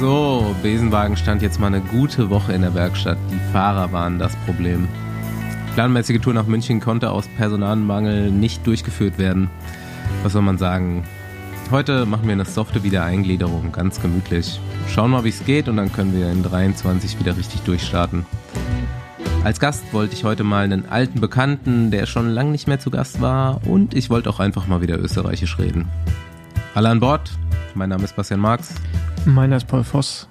So, Besenwagen stand jetzt mal eine gute Woche in der Werkstatt. Die Fahrer waren das Problem. Die planmäßige Tour nach München konnte aus Personalmangel nicht durchgeführt werden. Was soll man sagen? Heute machen wir eine softe Wiedereingliederung, ganz gemütlich. Schauen mal, wie es geht und dann können wir in 23 wieder richtig durchstarten. Als Gast wollte ich heute mal einen alten Bekannten, der schon lange nicht mehr zu Gast war und ich wollte auch einfach mal wieder österreichisch reden. Alle an Bord. Mein Name ist Bastian Marx. Meiner ist Paul Voss.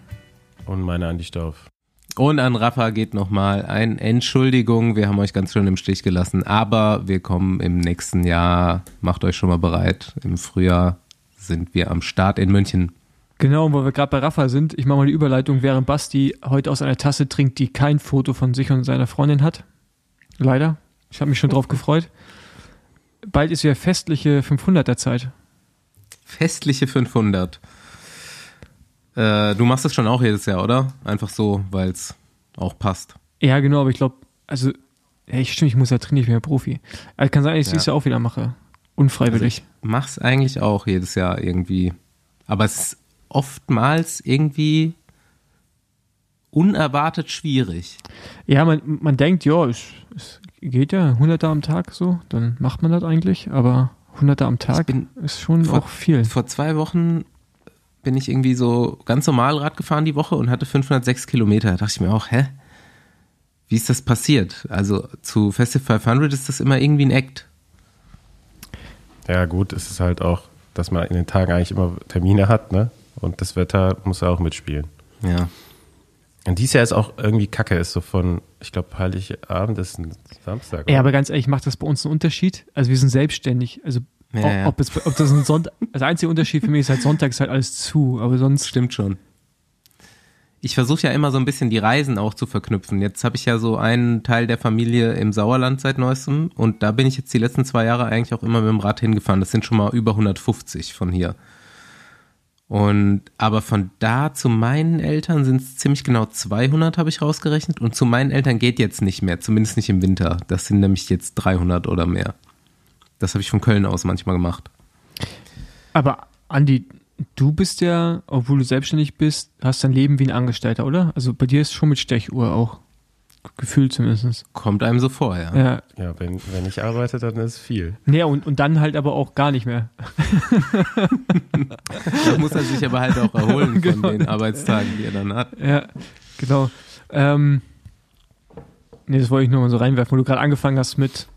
Und meine Andi Stauf. Und an Rafa geht nochmal ein Entschuldigung, wir haben euch ganz schön im Stich gelassen, aber wir kommen im nächsten Jahr, macht euch schon mal bereit, im Frühjahr sind wir am Start in München. Genau, und wo wir gerade bei Rafa sind, ich mache mal die Überleitung, während Basti heute aus einer Tasse trinkt, die kein Foto von sich und seiner Freundin hat. Leider. Ich habe mich schon drauf gefreut. Bald ist ja festliche 500er Zeit. Festliche 500. Äh, du machst das schon auch jedes Jahr, oder? Einfach so, weil es auch passt. Ja, genau, aber ich glaube, also, ja, ich stimmt, ich muss ja trainieren, ich bin ja Profi. Also kann sein, dass ich es Ja. dieses Jahr auch wieder mache. Unfreiwillig. Also ich mach's eigentlich auch jedes Jahr irgendwie. Aber es ist oftmals irgendwie unerwartet schwierig. ja, man, man denkt, ja, es, es geht ja 100er am Tag so, dann macht man das eigentlich, aber 100er am Tag ist schon vor- auch viel. Vor zwei Wochen bin ich irgendwie so ganz normal Rad gefahren die Woche und hatte 506 Kilometer. Da dachte ich mir auch, hä? Wie ist das passiert? Also zu Festival 500 ist das immer irgendwie ein Act. Ja, gut, es ist halt auch, dass man in den Tagen eigentlich immer Termine hat, ne? Und das Wetter muss ja auch mitspielen. Ja. Und dieses Jahr ist auch irgendwie kacke, ist so von, ich glaube, Heiligabend ist ein Samstag. Ja, aber ganz ehrlich, macht das bei uns einen Unterschied? Also wir sind selbstständig. Also Ja, ob, ob, es, ob das ein Sonntag, also der einzige Unterschied für mich ist halt Sonntag ist halt alles zu, aber sonst Stimmt schon. Ich versuche ja immer so ein bisschen die Reisen auch zu verknüpfen. Jetzt habe ich ja so einen Teil der Familie im Sauerland seit neuestem und da bin ich jetzt die letzten zwei Jahre eigentlich auch immer mit dem Rad hingefahren. Das sind schon mal über 150 von hier. Und aber von da zu meinen Eltern sind es ziemlich genau 200, habe ich rausgerechnet. Und zu meinen Eltern geht jetzt nicht mehr, zumindest nicht im Winter. Das sind nämlich jetzt 300 oder mehr. Das habe ich von Köln aus manchmal gemacht. Aber Andi, du bist ja, obwohl du selbstständig bist, hast dein Leben wie ein Angestellter, oder? Also bei dir ist schon mit Stechuhr auch. Gefühlt zumindest. Kommt einem so vor, ja. Ja. Ja, wenn, wenn ich arbeite, dann ist es viel. Nee, und, und dann halt aber auch gar nicht mehr. Da muss er sich aber halt auch erholen von Genau. den Arbeitstagen, die er dann hat. Ja, genau. Ähm, nee, das wollte ich nur mal so reinwerfen, wo du gerade angefangen hast mit,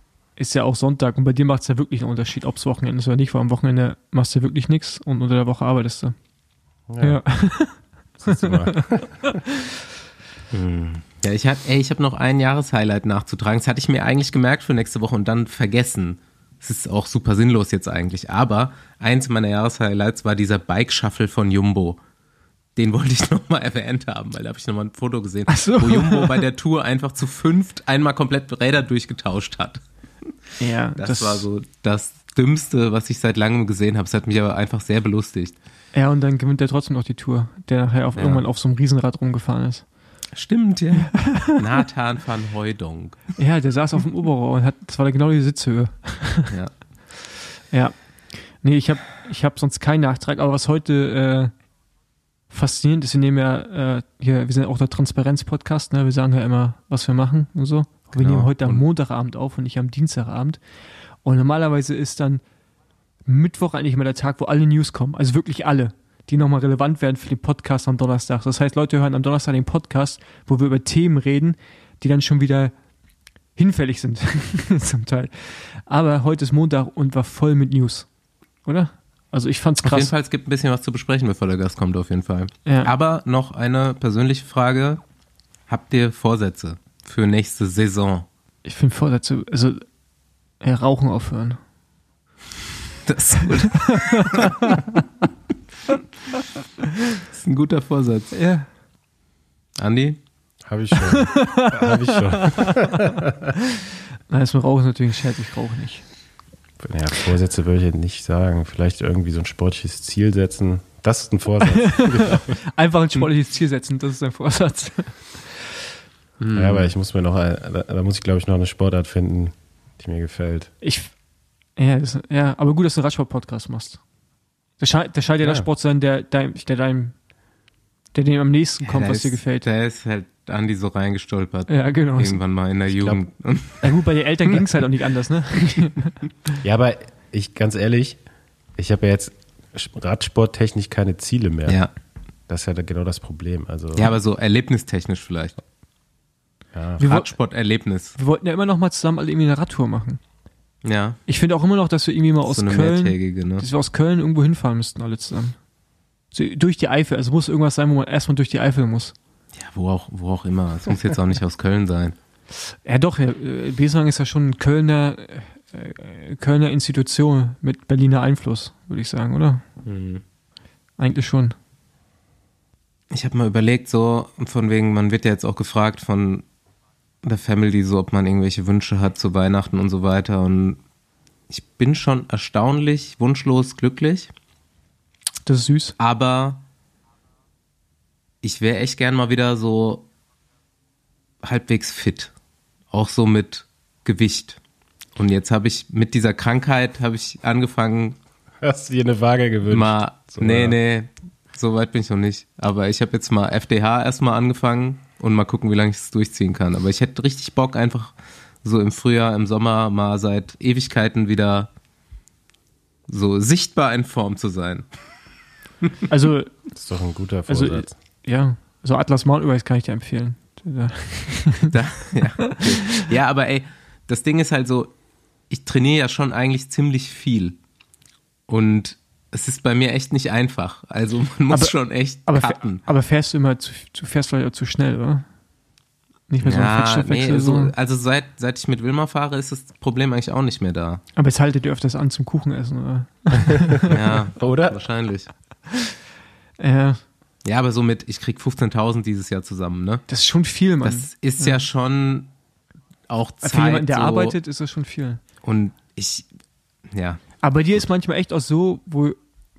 ist ja auch Sonntag und bei dir macht es ja wirklich einen Unterschied, ob es Wochenende ist oder nicht, weil am Wochenende machst du ja wirklich nichts und unter der Woche arbeitest du. Ja. siehst du mal. Ja, ich habe hab noch ein Jahreshighlight nachzutragen. Das hatte ich mir eigentlich gemerkt für nächste Woche und dann vergessen. Es ist auch super sinnlos jetzt eigentlich. Aber eins meiner Jahreshighlights war dieser Bike-Shuffle von Jumbo. Den wollte ich nochmal erwähnt haben, weil da habe ich nochmal ein Foto gesehen, so. wo Jumbo bei der Tour einfach zu fünft einmal komplett Räder durchgetauscht hat. Ja, Das, war so das Dümmste, was ich seit langem gesehen habe. Es hat mich aber einfach sehr belustigt. Ja, und dann gewinnt er trotzdem noch die Tour, der nachher auf, Ja. irgendwann auf so einem Riesenrad rumgefahren ist. Stimmt, ja. Nathan van Hooydonk. Ja, der saß auf dem Oberrohr und hat, das war genau die Sitzhöhe. Ja. Ja. Nee, ich habe ich hab sonst keinen Nachtrag, aber was heute äh, faszinierend ist, wir nehmen ja äh, hier, wir sind auch der Transparenz-Podcast, ne? Wir sagen ja immer, was wir machen und so. Wir Genau. nehmen heute am Montagabend auf und nicht am Dienstagabend. Und normalerweise ist dann Mittwoch eigentlich immer der Tag, wo alle News kommen. Also wirklich alle, die nochmal relevant werden für den Podcast am Donnerstag. Das heißt, Leute hören am Donnerstag den Podcast, wo wir über Themen reden, die dann schon wieder hinfällig sind, zum Teil. Aber heute ist Montag und war voll mit News. Oder? Also ich fand's Auf jeden krass. Fall, es gibt ein bisschen was zu besprechen, bevor der Gast kommt, auf jeden Fall. Ja. Aber noch eine persönliche Frage. Habt ihr Vorsätze für nächste Saison? Ich finde Vorsätze, also ja, Rauchen aufhören. Das ist gut. das ist ein guter Vorsatz. Ja. Andi? Habe ich schon. Habe ich schon. Nein, das mit Rauchen ist natürlich ein Scherz, ich rauche nicht. Ja, Vorsätze würde ich jetzt nicht sagen. Vielleicht irgendwie so ein sportliches Ziel setzen. Das ist ein Vorsatz. Einfach ein sportliches Ziel setzen, das ist ein Vorsatz. Ja, aber ich muss mir noch, da, da muss ich glaube ich noch eine Sportart finden, die mir gefällt. Ich, ja, das, ja, aber gut, dass du einen Radsport-Podcast machst. Das scheint, das scheint ja, der Ja. Sport zu sein, der, dein, der deinem Der dem am nächsten kommt, Ja, was da dir ist- gefällt. Da ist halt Andi so reingestolpert. Ja, genau. Irgendwann mal in der glaub- Jugend. Und Ja, gut, bei den Eltern ging es halt auch nicht anders, ne? Ja, aber ich, ganz ehrlich, ich habe ja jetzt radsporttechnisch keine Ziele mehr. ja. Das ist ja genau das Problem. Also, ja, aber so erlebnistechnisch vielleicht. Ja. Wir, Radsport-Erlebnis. wir wollten ja immer noch mal zusammen alle irgendwie eine Radtour machen. Ja. Ich finde auch immer noch, dass wir irgendwie mal aus so Köln, ne? dass wir aus Köln irgendwo hinfahren müssten, alle zusammen. So, durch die Eifel. Also muss irgendwas sein, wo man erstmal durch die Eifel muss. Ja, wo auch, wo auch immer. Es muss jetzt auch nicht aus Köln sein. Ja, doch, ja, äh, Besenwagen ist ja schon ein Kölner, äh, Kölner Institution mit Berliner Einfluss, würde ich sagen, oder? Eigentlich schon. Ich habe mal überlegt, so von wegen, man wird ja jetzt auch gefragt von der Family, so ob man irgendwelche Wünsche hat zu Weihnachten und so weiter. Und ich bin schon erstaunlich wunschlos glücklich, Das ist süß. aber ich wäre echt gern mal wieder so halbwegs fit. Auch so mit Gewicht. Und jetzt habe ich mit dieser Krankheit habe ich angefangen, Hast du dir eine Waage gewünscht? mal, So, nee, nee, so weit bin ich noch nicht. Aber ich habe jetzt mal FDH erstmal angefangen und mal gucken, wie lange ich es durchziehen kann. Aber ich hätte richtig Bock, einfach so im Frühjahr, im Sommer mal seit Ewigkeiten wieder so sichtbar in Form zu sein. Also, Das ist doch ein guter Also, Vorsatz. ja, so Atlas Mountain kann ich dir empfehlen. Da- Da, ja, ja, aber ey, das Ding ist halt so, ich trainiere ja schon eigentlich ziemlich viel. Und es ist bei mir echt nicht einfach. Also man muss Aber- schon echt Aber, cutten. aber fährst du immer zu, zu fährst vielleicht auch zu schnell, oder? Nicht mehr so ein Ja, Fettstoffwechsel. nee, so, so. also seit, seit ich mit Wilma fahre, ist das Problem eigentlich auch nicht mehr da. Aber jetzt haltet ihr öfters an zum Kuchen essen, oder? Ja, Oder? wahrscheinlich. Ja, Ja, aber so mit, ich krieg 15.000 dieses Jahr zusammen, ne? das ist schon viel, Mann. Das ist ja, schon auch Zeit. Für jemanden, der so, arbeitet, ist das schon viel. Und ich, ja, Aber bei dir ist manchmal echt auch so, wo,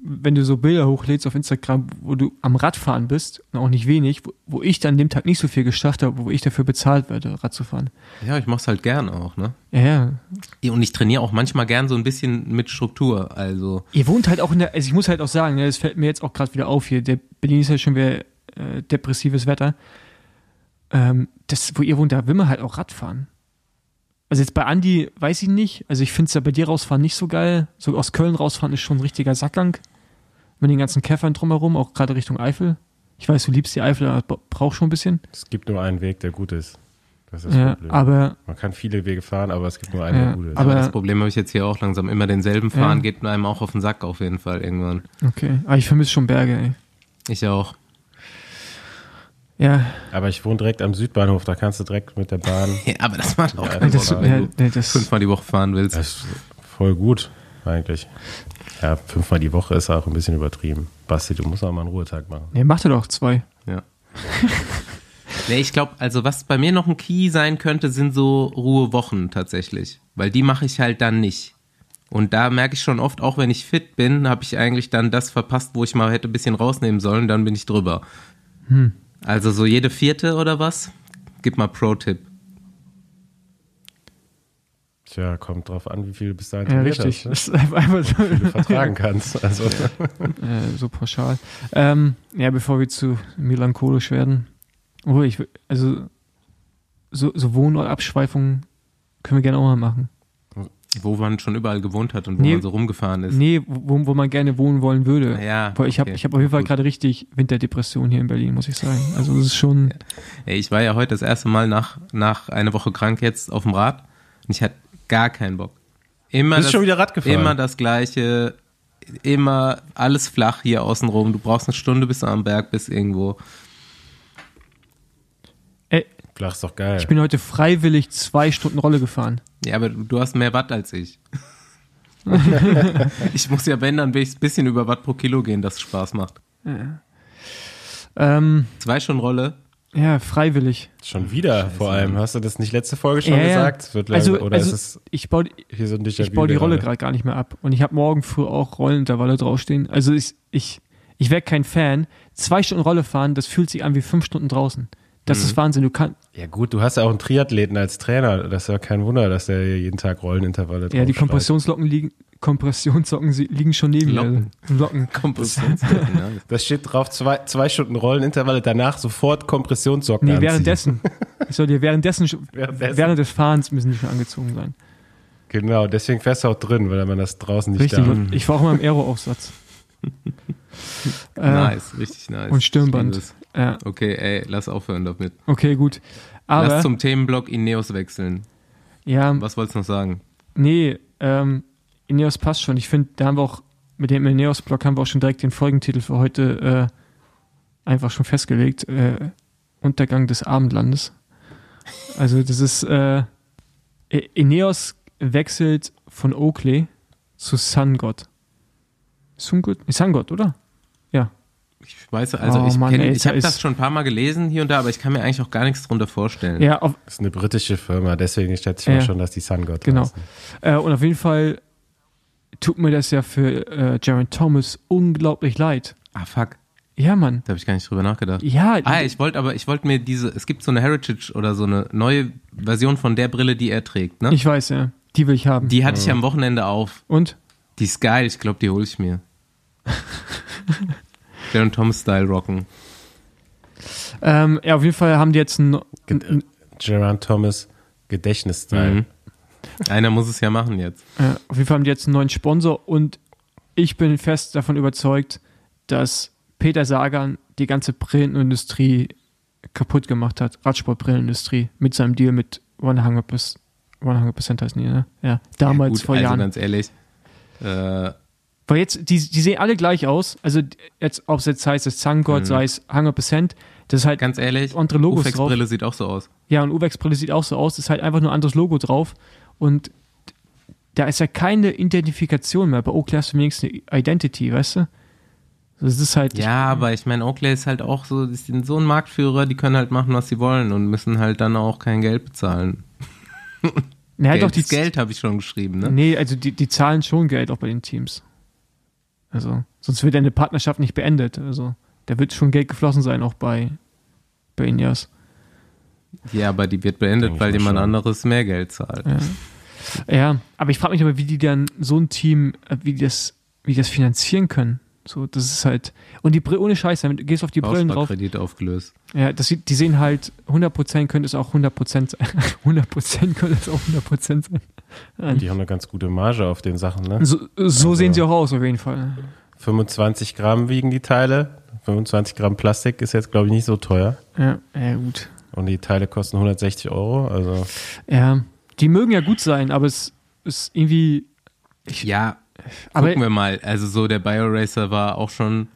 wenn du so Bilder hochlädst auf Instagram, wo du am Radfahren bist, und auch nicht wenig, wo, wo ich dann an dem Tag nicht so viel geschafft habe, wo ich dafür bezahlt werde, Rad zu fahren. ja, ich mach's halt gern auch, ne? Ja, ja. Und ich trainiere auch manchmal gern so ein bisschen mit Struktur. Also, Ihr wohnt halt auch in der, also ich muss halt auch sagen, ne, das fällt mir jetzt auch gerade wieder auf hier, der Berlin ist ja schon wieder äh, depressives Wetter. Ähm, das, wo ihr wohnt, da will man halt auch Radfahren. Also jetzt bei Andi weiß ich nicht, also ich finde es ja bei dir rausfahren nicht so geil. So aus Köln rausfahren ist schon ein richtiger Sackgang. Mit den ganzen Käffern drumherum, auch gerade Richtung Eifel. Ich weiß, du liebst die Eifel, aber brauchst schon ein bisschen. Es gibt nur einen Weg, der gut ist. Das ist das Ja, Problem. aber Man kann viele Wege fahren, aber es gibt nur einen, Ja, der gut ist. aber- das Problem habe ich jetzt hier auch langsam. Immer denselben fahren Ja. geht einem auch auf den Sack auf jeden Fall irgendwann. okay. Aber ich vermisse schon Berge, ey. Ich auch. Ja, Aber ich wohne direkt am Südbahnhof, da kannst du direkt mit der Bahn. Ja, aber das macht auch Ja, keinen Bock, ja, wenn du fünfmal die Woche fahren willst. Das ist voll gut, eigentlich. Ja, fünfmal die Woche ist auch ein bisschen übertrieben. Basti, du musst auch mal einen Ruhetag machen. nee, mach dir doch zwei. Ja. nee, ich glaube, also was bei mir noch ein Key sein könnte, sind so Ruhewochen tatsächlich. Weil die mache ich halt dann nicht. Und da merke ich schon oft, auch wenn ich fit bin, habe ich eigentlich dann das verpasst, wo ich mal hätte ein bisschen rausnehmen sollen, dann bin ich drüber. Also so jede vierte oder was? Gib mal Pro-Tipp. Tja, kommt drauf an, wie viel du bis dahin Ja, richtig. hast, Das ist einfach so, ne? wie du vertragen kannst. Also, äh, so pauschal. Ähm, ja, bevor wir zu melancholisch werden. Oh, ich, also, so, so Wohnortabschweifungen können wir gerne auch mal machen. Wo man schon überall gewohnt hat und wo Nee. man so rumgefahren ist. Nee, wo, wo man gerne wohnen wollen würde. Ja, Weil ich habe okay. ich hab auf jeden Fall gerade richtig Winterdepression hier in Berlin, muss ich sagen. Also das ist schon. Ey, ich war ja heute das erste Mal nach, nach einer Woche krank jetzt auf dem Rad und ich hatte gar keinen Bock. Immer Bist das, schon wieder Rad gefahren? Immer das Gleiche, immer alles flach hier außenrum. Du brauchst eine Stunde, bis du am Berg bist irgendwo. Ey, flach ist doch geil. ich bin heute freiwillig zwei Stunden Rolle gefahren. Ja, aber du, hast mehr Watt als ich. ich muss ja, wenn, dann ein bisschen über Watt pro Kilo gehen, das Spaß macht. Ähm, Zwei schon Rolle. Ja, freiwillig. schon wieder vor allem. Hast du das nicht letzte Folge schon Ja, gesagt? Es Wird Also, oder also ist es ich baue, hier so ich baue die Rolle gerade gar nicht mehr ab. Und ich habe morgen früh auch Rollenintervalle draufstehen. Also ich, ich, ich wäre kein Fan. Zwei Stunden Rolle fahren, das fühlt sich an wie fünf Stunden draußen. Das Mhm. ist Wahnsinn. Du kannst, Ja gut, du hast ja auch einen Triathleten als Trainer. Das ist ja kein Wunder, dass der hier jeden Tag Rollenintervalle ja, die. Kompressionslocken liegen, Kompressionssocken liegen schon neben Locken. mir. Locken. Kompressionssocken, ja. Da steht drauf, zwei, zwei Stunden Rollenintervalle, danach sofort Kompressionssocken Nee, anziehen. währenddessen. Ich soll dir währenddessen, Währenddessen. während des Fahrens müssen die schon angezogen sein. Genau, deswegen fährst du auch drin, weil man das draußen nicht Richtig. darf. Ich war auch immer im Aero-Aufsatz. äh, Nice, richtig nice. und Stirnband. Ja, Okay, ey, lass aufhören damit. okay, gut. Aber, lass zum Themenblock Ineos wechseln. ja, Was wolltest du noch sagen? nee, ähm, Ineos passt schon. Ich finde, da haben wir auch, mit dem Ineos-Blog haben wir auch schon direkt den Folgentitel für heute äh, einfach schon festgelegt. Äh, Untergang des Abendlandes. Also das ist, äh, Ineos wechselt von Oakley zu Sun God. Sun God? Sun God, oder? Ich weiß, also Oh ich, Mann, kenn- ey, ich habe das schon ein paar Mal gelesen hier und da, aber ich kann mir eigentlich auch gar nichts drunter vorstellen. Ja, auf, Das ist eine britische Firma, deswegen schätze ich Ja. mal schon, dass die Sun God Genau. Äh, und auf jeden Fall tut mir das ja für äh, Jaron Thomas unglaublich leid. Ah, fuck, Ja, Mann. da habe ich gar nicht drüber nachgedacht. Ja, Ah, ich wollte aber, ich wollte mir diese, es gibt so eine Heritage oder so eine neue Version von der Brille, die er trägt, ne? ich weiß, ja. Die will ich haben. Die hatte ich am Wochenende auf. und? Die ist geil, ich glaube, die hole ich mir. Jaron Thomas Style rocken. Ähm, ja, auf jeden Fall haben die jetzt ein, ein, Geron Thomas Gedächtnisstyle. Mhm. Einer muss es ja machen jetzt. äh, auf jeden Fall haben die jetzt einen neuen Sponsor und ich bin fest davon überzeugt, dass Peter Sagan die ganze Brillenindustrie kaputt gemacht hat, Radsportbrillenindustrie, mit seinem Deal mit 100%, 100% heißen die, ne? Ja, damals ja, gut, vor also Jahren. ganz ehrlich. Äh, Weil jetzt, die, die sehen alle gleich aus. Also jetzt, ob es jetzt heißt, es Zangott, Mhm. sei es 100%, das ist halt ganz ehrlich, andere Logos drauf. Brille sieht auch so aus. Ja, und Uwex Brille sieht auch so aus, das ist halt einfach nur ein anderes Logo drauf. Und da ist ja keine Identifikation mehr. Bei Oakley hast du wenigstens eine Identity, weißt du? Das ist halt. Ja, aber ich meine, Oakley ist halt auch so, die sind so ein Marktführer, die können halt machen, was sie wollen und müssen halt dann auch kein Geld bezahlen. halt Geld auch die, ist Geld, habe ich schon geschrieben, ne? Nee, also die, die zahlen schon Geld auch bei den Teams. Also, sonst wird eine Partnerschaft nicht beendet. Also, da wird schon Geld geflossen sein, auch bei, bei Ineos. Ja, aber die wird beendet, weil jemand schon. anderes mehr Geld zahlt. Ja, ja aber ich frage mich aber, wie die dann so ein Team, äh, wie die das, wie die das finanzieren können. So, das ist halt. Und die Brille, ohne Scheiß, wenn du gehst auf die Brillen drauf, Bausparkredit aufgelöst. ja, das sieht, die sehen halt, 100% könnte es auch 100% sein. 100% könnte es auch 100% sein. Die haben eine ganz gute Marge auf den Sachen, ne? So, so Also- sehen sie auch aus, auf jeden Fall. 25 Gramm wiegen die Teile. 25 Gramm Plastik ist jetzt, glaube ich, nicht so teuer. Ja, ja, gut. Und die Teile kosten 160 Euro. Also Ja, die mögen ja gut sein, aber es ist irgendwie. Ja, Aber gucken wir mal. Also so der BioRacer war auch schon,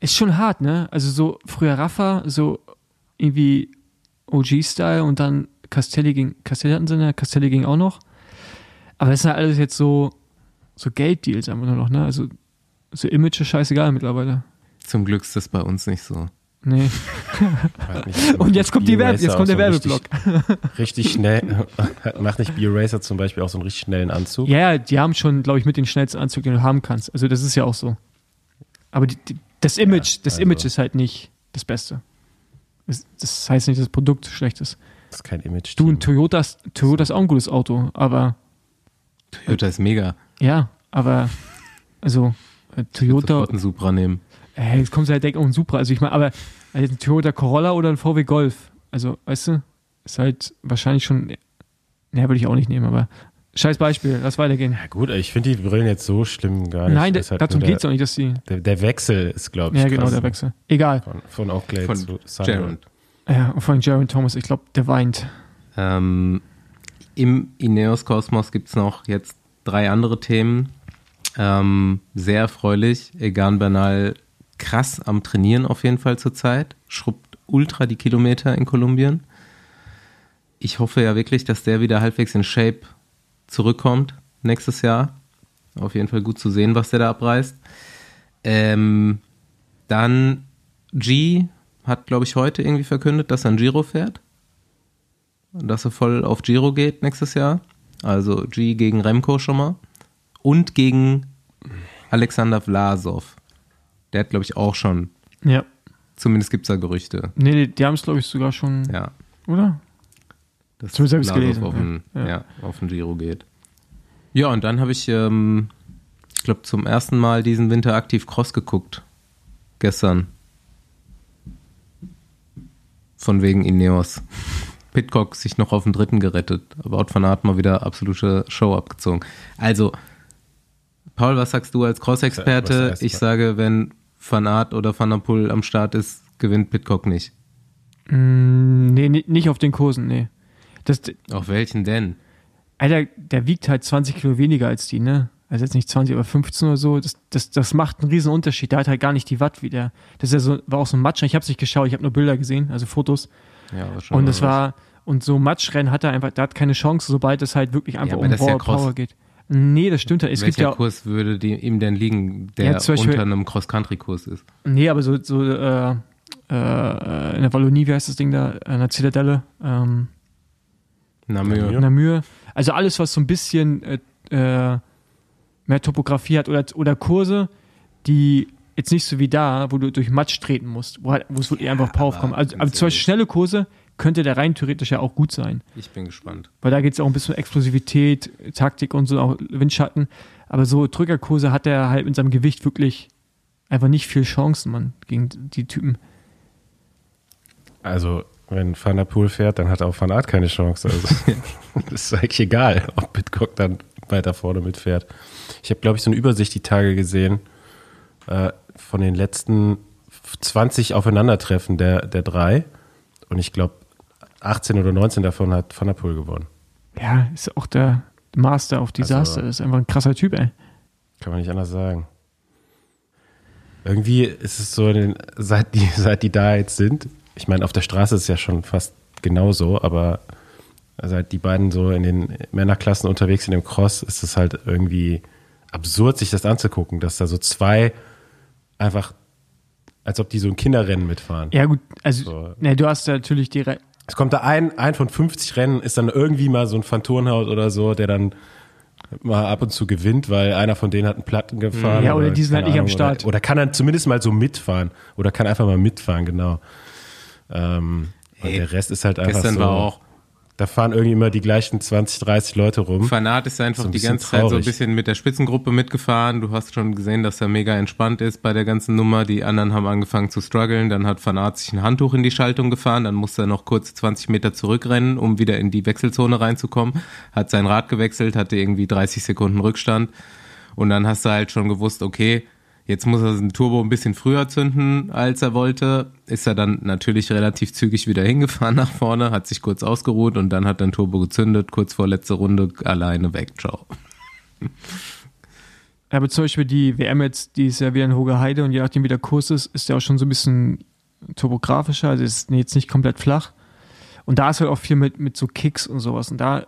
ist schon hart, ne? Also so früher Rafa, so irgendwie OG-Style und dann Castelli ging. Castelli hatten sie, ne? Castelli ging auch noch. Aber das sind halt alles jetzt so, so Gelddeals einfach nur noch, ne? Also so Image ist scheißegal mittlerweile. zum Glück ist das bei uns nicht so. Nee. Und jetzt kommt, die Werbe, jetzt kommt der so Werbeblock. Richtig, richtig schnell. Macht nicht B-Racer zum Beispiel auch so einen richtig schnellen Anzug? Ja, ja, die haben schon, glaube ich, mit den schnellsten Anzug, den du haben kannst. Also das ist ja auch so. Aber die, die, das Image, das also- Image ist halt nicht das Beste. Das, das heißt nicht, dass das Produkt schlecht ist. Das ist kein Image. Du, ein Toyota, ist- Toyota ist auch ein gutes Auto, aber Toyota ist mega. ja, aber also äh, Toyota, Sofort einen Supra nehmen. Äh, jetzt kommt halt direkt auch ein Supra. Also ich meine, aber also ein Toyota Corolla oder ein VW Golf, also weißt du, ist halt wahrscheinlich schon, ne, würde ich auch nicht nehmen, aber scheiß Beispiel, lass weitergehen. Ja gut, ich finde die Brillen jetzt so schlimm gar nicht. Nein, ist halt darum geht es auch nicht, dass die, der, der Wechsel ist, glaube ich, ja genau, krass. der Wechsel. Egal. Von, von Oakley Von zu Sun Jaron. Ja, allem Jaron Thomas, ich glaube, der weint. Ähm, Im Ineos-Kosmos gibt es noch jetzt drei andere Themen. Ähm, sehr erfreulich. Egan Bernal krass am Trainieren auf jeden Fall zurzeit. Schrubbt ultra die Kilometer in Kolumbien. Ich hoffe ja wirklich, dass der wieder halbwegs in Shape zurückkommt nächstes Jahr. Auf jeden Fall gut zu sehen, was der da abreißt. Ähm, dann G hat, glaube ich, heute irgendwie verkündet, dass er ein Giro fährt dass er voll auf Giro geht nächstes Jahr. Also G gegen Remco schon mal. Und gegen Alexander Vlasov. Der hat, glaube ich, auch schon. Ja. Zumindest gibt es da Gerüchte. Nee, nee die haben es, glaube ich, sogar schon, Ja. oder? Dass Zumindest hab ich's Vlasov gelesen, Auf den, ja. ja. Auf den Giro geht. Ja, und dann habe ich ähm, glaube, zum ersten Mal diesen Winter aktiv Cross geguckt. Gestern. Von wegen Ineos. Pitcock sich noch auf den dritten gerettet. Aber Ott van Aert mal wieder absolute Show abgezogen. Also, Paul, was sagst du als Cross-Experte? Was- Ich sage, wenn Van Aert oder Van der Poel am Start ist, gewinnt Pitcock nicht. Mm, nee, nicht auf den Kursen, nee. Das, Auf welchen denn? Alter, der wiegt halt 20 Kilo weniger als die, ne? Also jetzt nicht 20, aber 15 oder so. Das, das, das macht einen riesen Unterschied. Der hat halt gar nicht die Watt wie der. Das ist ja so, war auch so ein Matsch. Ich habe es nicht geschaut, ich habe nur Bilder gesehen, also Fotos. Ja, schon Und es was. war, und so Matschrennen hat er einfach, der hat keine Chance, sobald es halt wirklich einfach aber um das ist ja. Power geht. Nee, das stimmt halt. Es gibt Welcher ja, Kurs würde die, ihm denn liegen, der Ja, Beispiel- unter einem Cross-Country-Kurs ist? nee, aber so, so äh, äh, in der Wallonie, wie heißt das Ding da? In der Zitadelle. Ähm, Namur. Namur. Also alles, was so ein bisschen äh, äh, mehr Topografie hat oder, oder Kurse, die jetzt nicht so wie da, wo du durch Matsch treten musst, wo, halt, wo es wirklich einfach Power kommt. Also, aber zum Beispiel schnelle Kurse könnte der rein theoretisch ja auch gut sein. Ich bin gespannt. Weil da geht es auch ein bisschen um Explosivität, Taktik und so, auch Windschatten. Aber so Drückerkurse hat er halt mit seinem Gewicht wirklich einfach nicht viel Chancen, man, gegen die Typen. Also, wenn Van der Poel fährt, dann hat auch Van Aert keine Chance. Also, das ist eigentlich egal, ob Pitcock dann weiter vorne mitfährt. Ich habe, glaube ich, so eine Übersicht die Tage gesehen äh, von den letzten 20 Aufeinandertreffen der, der drei. Und ich glaube, 18 oder 19 davon hat Van der Poel gewonnen. Ja, ist auch der Master auf Desaster. Also- ist einfach ein krasser Typ, ey. Kann man nicht anders sagen. Irgendwie ist es so, seit, die, seit die da jetzt sind, ich meine, auf der Straße ist es ja schon fast genauso, aber seit die beiden so in den Männerklassen unterwegs sind im Cross, ist es halt irgendwie absurd, sich das anzugucken, dass da so zwei einfach, als ob die so ein Kinderrennen mitfahren. Ja, gut, also, So. ne, du hast ja natürlich die. Es kommt da ein, ein von 50 Rennen, ist dann irgendwie mal so ein Phantomhaut oder so, der dann mal ab und zu gewinnt, weil einer von denen hat einen Platten gefahren. Ja, oder die sind halt nicht am Start. Oder, oder kann dann zumindest mal so mitfahren. Oder kann einfach mal mitfahren, genau. Ähm, und Hey, der Rest ist halt einfach Gestern so. war auch Da fahren irgendwie immer die gleichen 20, 30 Leute rum. Fanat ist einfach So ein die ganze Zeit so ein traurig. bisschen mit der Spitzengruppe mitgefahren. Du hast schon gesehen, dass er mega entspannt ist bei der ganzen Nummer. Die anderen haben angefangen zu strugglen. Dann hat Fanat sich ein Handtuch in die Schaltung gefahren. Dann musste er noch kurz 20 Meter zurückrennen, um wieder in die Wechselzone reinzukommen. Hat sein Rad gewechselt, hatte irgendwie 30 Sekunden Rückstand. Und dann hast du halt schon gewusst, okay, jetzt muss er den Turbo ein bisschen früher zünden, als er wollte. Ist er dann natürlich relativ zügig wieder hingefahren nach vorne, hat sich kurz ausgeruht und dann hat er den Turbo gezündet, kurz vor letzte Runde alleine weg. Ciao. Aber zum Beispiel die WM jetzt, die ist ja wieder in Hoge Heide und je nachdem wie der Kurs ist, ist der auch schon so ein bisschen topografischer, also ist jetzt nicht komplett flach. Und da ist halt auch viel mit, mit so Kicks und sowas. Und da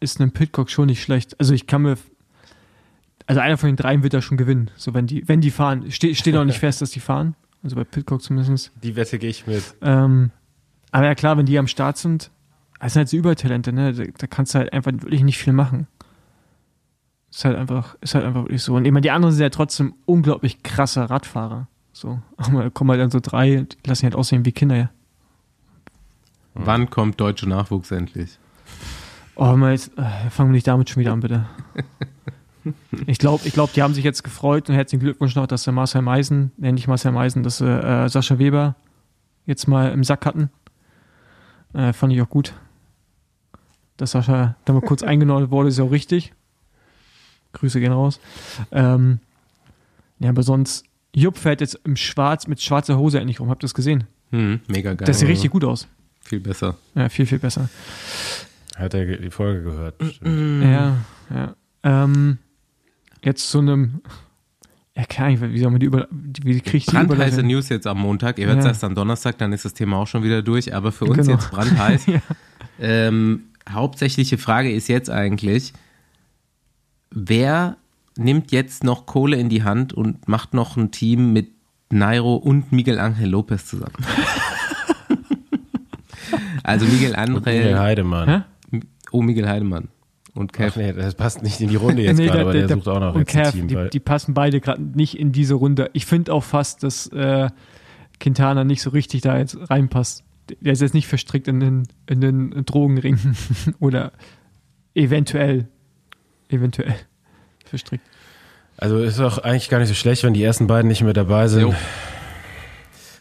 ist ein Pitcock schon nicht schlecht. Also ich kann mir, also einer von den dreien wird da schon gewinnen. So wenn die, wenn die fahren, Ste steht auch nicht fest, dass die fahren. Also bei Pitcock zumindest. Die Wette gehe ich mit. Ähm, aber ja klar, wenn die am Start sind, das sind halt so Übertalente, ne? Da, da kannst du halt einfach wirklich nicht viel machen. Ist halt einfach, ist halt einfach wirklich so. Und ich meine, die anderen sind ja trotzdem unglaublich krasse Radfahrer. So, aber da kommen halt dann so drei, die lassen halt aussehen wie Kinder, ja. Wann kommt deutsche Nachwuchs endlich? Oh, mal jetzt, äh, fangen wir nicht damit schon wieder an, bitte. Ich glaube, ich glaub, die haben sich jetzt gefreut und herzlichen Glückwunsch noch, dass der Marcel Meisen, nee, nicht Marcel Meisen, dass sie äh, Sascha Weber jetzt mal im Sack hatten. Äh, fand ich auch gut. Dass Sascha da mal kurz eingenordet wurde, ist ja auch richtig. Grüße gehen raus. Ähm, ja, aber sonst, Jupp fährt jetzt im Schwarz, mit schwarzer Hose endlich rum. Habt ihr das gesehen? Hm, mega geil. Das sieht richtig gut aus. Viel besser. Ja, viel, viel besser. Hat er die Folge gehört. bestimmt. Ja, ja. Ähm, jetzt zu einem. Ja, Ahnung, wie soll man die über. Wie kriege ich die Brandheiße? News jetzt am Montag. Ihr hört es Ja. erst am Donnerstag, dann ist das Thema auch schon wieder durch. Aber für uns Genau. jetzt brandheiß. Ja. ähm, hauptsächliche Frage ist jetzt eigentlich, wer nimmt jetzt noch Kohle in die Hand und macht noch ein Team mit Nairo und Miguel Angel Lopez zusammen? also Miguel Und Miguel Angel, Heidemann. Hä? oh Miguel Heidemann und Ach Kev. nee, das passt nicht in die Runde jetzt Nee, gerade, der- aber der- der, sucht auch noch und jetzt ein Kev, Team. die, die passen beide gerade nicht in diese Runde. Ich finde auch fast, dass äh, Quintana nicht so richtig da jetzt reinpasst. Der ist jetzt nicht verstrickt in den, in den Drogenring oder eventuell, eventuell verstrickt. Also ist auch eigentlich gar nicht so schlecht, wenn die ersten beiden nicht mehr dabei sind. Jo.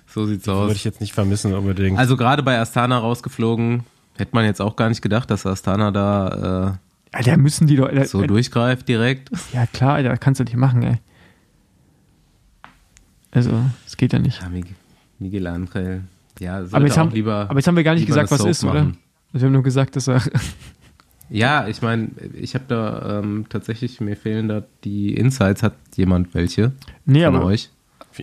So sieht's Würde aus. ich jetzt nicht vermissen unbedingt. Also gerade bei Astana rausgeflogen, hätte man jetzt auch gar nicht gedacht, dass Astana da Alter, müssen die doch. so durchgreift direkt. Ja, klar, Alter, kannst du nicht machen, ey. Also, das geht ja nicht. Ja, Mig- Miguel Angel. Ja, Aber jetzt, auch haben, lieber. aber jetzt haben wir gar nicht gesagt, was Soap ist, oder? machen. Wir haben nur gesagt, dass er. Ja, ich meine, ich habe da ähm, tatsächlich, mir fehlen da die Insights. Hat jemand welche Nee, von aber. euch?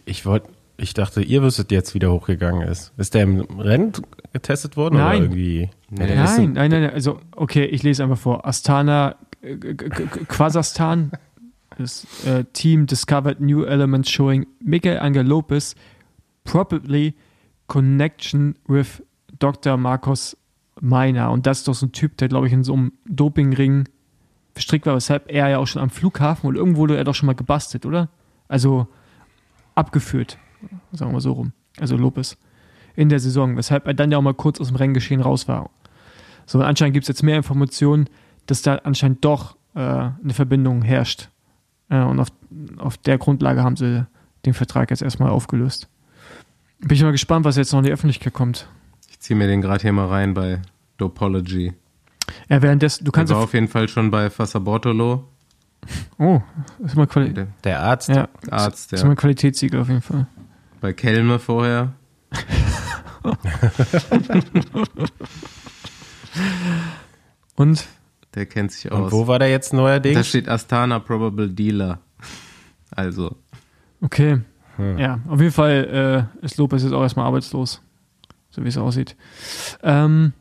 Ich wollte, ich dachte, ihr wüsstet jetzt, wie der hochgegangen ist. Ist der im Rennen getestet worden Nein. oder irgendwie? Nee, ist Nein, ein- nein, nein, nein. Also, okay, ich lese einfach vor. Astana, äh, K- K- K- Kasachstan, das äh, Team discovered new elements showing Miguel Angel Lopez probably connection with Dr. Marcos Meiner. Und das ist doch so ein Typ, der, glaube ich, in so einem Dopingring verstrickt war, weshalb er ja auch schon am Flughafen und irgendwo wurde er doch schon mal gebastelt, oder? Also abgeführt, sagen wir so rum. Also Lopez in der Saison, weshalb er dann ja auch mal kurz aus dem Renngeschehen raus war. So, anscheinend gibt es jetzt mehr Informationen, dass da anscheinend doch äh, eine Verbindung herrscht. Äh, und auf, auf der Grundlage haben sie den Vertrag jetzt erstmal aufgelöst. Bin ich mal gespannt, was jetzt noch in die Öffentlichkeit kommt. Ich ziehe mir den gerade hier mal rein bei Dopology. Ja, währenddessen, du kannst war auf, jeden Fall schon bei Fassabortolo, Oh, ist mal, Quali der Der Arzt? ja, Arzt, das ist mal ja. Qualitätssiegel auf jeden Fall. Bei Kelme vorher. Und Der kennt sich Und aus. wo war der jetzt neuerdings? Da steht Astana Probable Dealer. Also, okay, Hm. ja, auf jeden Fall äh, ist Lopez jetzt auch erstmal arbeitslos, so wie es aussieht. Ähm,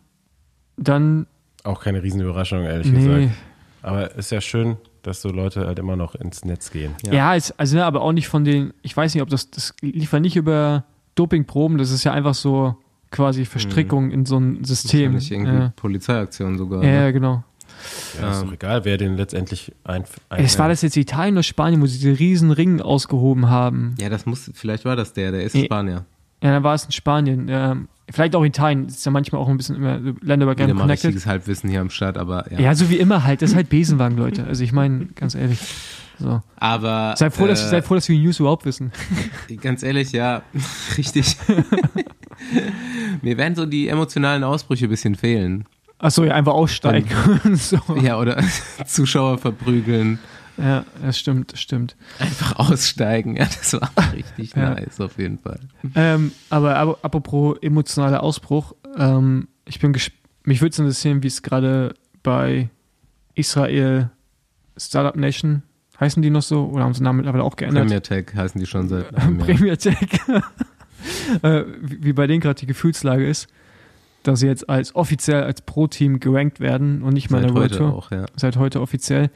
dann, Auch keine Riesenüberraschung, ehrlich nee, gesagt. Aber ist ja schön, dass so Leute halt immer noch ins Netz gehen. Ja. Ja, es, also ne, aber auch nicht von den, ich weiß nicht, ob das, das lief ja nicht über Dopingproben, das ist ja einfach so quasi Verstrickung in so ein System. wahrscheinlich irgendwie Äh, Polizeiaktion sogar. ja, ne? ja, genau. Ja, ist Ähm. doch egal, wer den letztendlich ein, ein Es war das jetzt Italien oder Spanien, wo sie diese riesen Ring ausgehoben haben. ja, das muss, vielleicht war das der, der ist Nee. Spanier. Ja, dann war es in Spanien. Ähm, vielleicht auch Italien, ist ja manchmal auch ein bisschen immer länderübergreifend connected. richtiges Halbwissen hier am Start, aber ja. Ja. so wie immer halt, das ist halt Besenwagen, Leute. Also ich meine, ganz ehrlich. So. Aber Sei froh, dass, äh, sei froh, dass wir die News überhaupt wissen. ganz ehrlich, ja, richtig. Mir werden so die emotionalen Ausbrüche ein bisschen fehlen. Achso, ja, einfach aussteigen. so. Ja, oder Zuschauer verprügeln, Ja, das stimmt, das stimmt. einfach aussteigen. Ja, das war richtig Ja. nice auf jeden Fall. Ähm, aber, aber apropos emotionaler Ausbruch, ähm, ich bin mich würde es interessieren, wie es gerade bei Israel Startup Nation, heißen die noch so, oder haben sie den Namen mittlerweile auch geändert? Premier Tech heißen die schon seit einem Jahr. Premier Tech. äh, wie wie bei denen gerade die Gefühlslage ist, dass sie jetzt als offiziell als Pro-Team gerankt werden und nicht mal in der World Tour. auch, ja. Seit heute offiziell.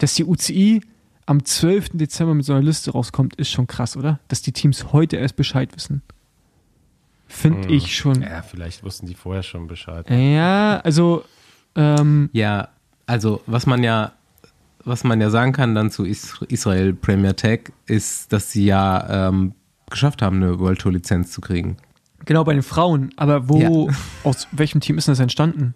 Dass die UCI am 12. Dezember mit so einer Liste rauskommt, ist schon krass, oder? Dass die Teams heute erst Bescheid wissen. Finde Hm. ich schon. Ja, vielleicht wussten die vorher schon Bescheid. Ja, also, ähm, Ja, also was man ja, was man ja sagen kann dann zu Is Israel Premier Tech, ist, dass sie ja ähm, geschafft haben, eine World Tour Lizenz zu kriegen. genau bei den Frauen. Aber wo, aus welchem Team ist denn das entstanden?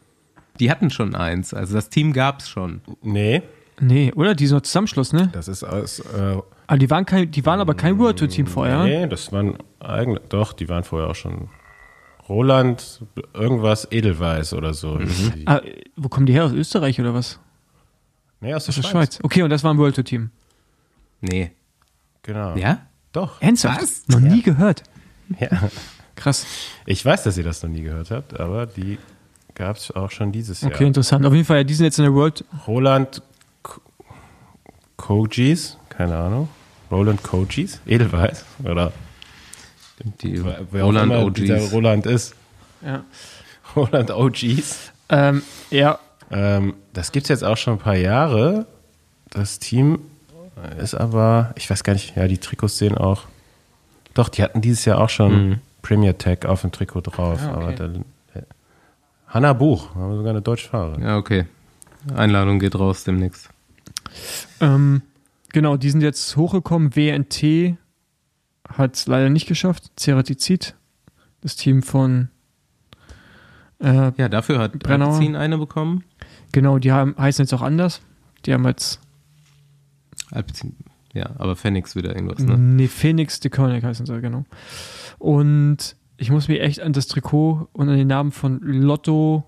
Die hatten schon eins, also das Team gab es schon. Nee, Nee, oder? Die sind noch Zusammenschluss, ne? das ist aus. Äh, Aber die waren, kein, die waren aber kein World Tour Team vorher. Nee, das waren eigene. Doch, die waren vorher auch schon. Roland, irgendwas Edelweiß oder so. Die- Ah, wo kommen die her? Aus Österreich oder was? Nee, aus der Aus der Schweiz. Schweiz. Okay, und das war ein World Tour Team. Nee. Genau. Ja? Doch. Ernsthaft? Was? Noch nie gehört. Ja. Krass. Ich weiß, dass ihr das noch nie gehört habt, aber die gab es auch schon dieses Okay, Jahr. interessant. Auf jeden Fall, ja, die sind jetzt in der World. Roland Kojis, keine Ahnung. Roland Kojis, Edelweiß, oder Die wer Roland auch immer dieser OGs. Roland ist. Ja. Roland OGs. Ähm, ja, Ähm, das gibt es jetzt auch schon ein paar Jahre. Das Team ist aber, ich weiß gar nicht, ja, die Trikots sehen auch. Doch, die hatten dieses Jahr auch schon Mhm. Premier Tech auf dem Trikot drauf. Ah, okay. Aber dann, Hanna Buch, haben wir sogar eine deutsche Fahrerin. Ja, okay. Einladung geht raus demnächst. Ähm, genau, die sind jetzt hochgekommen. WNT hat es leider nicht geschafft. Ceratizid, das Team von. Äh, Ja, dafür hat Brennauer. Alpecin eine bekommen. genau, die haben, heißen jetzt auch anders. Die haben jetzt. Alpecin. Ja, aber Phoenix wieder irgendwas, ne? Nee, Phoenix de Koenig heißen sie, genau. Und ich muss mir echt an das Trikot und an den Namen von Lotto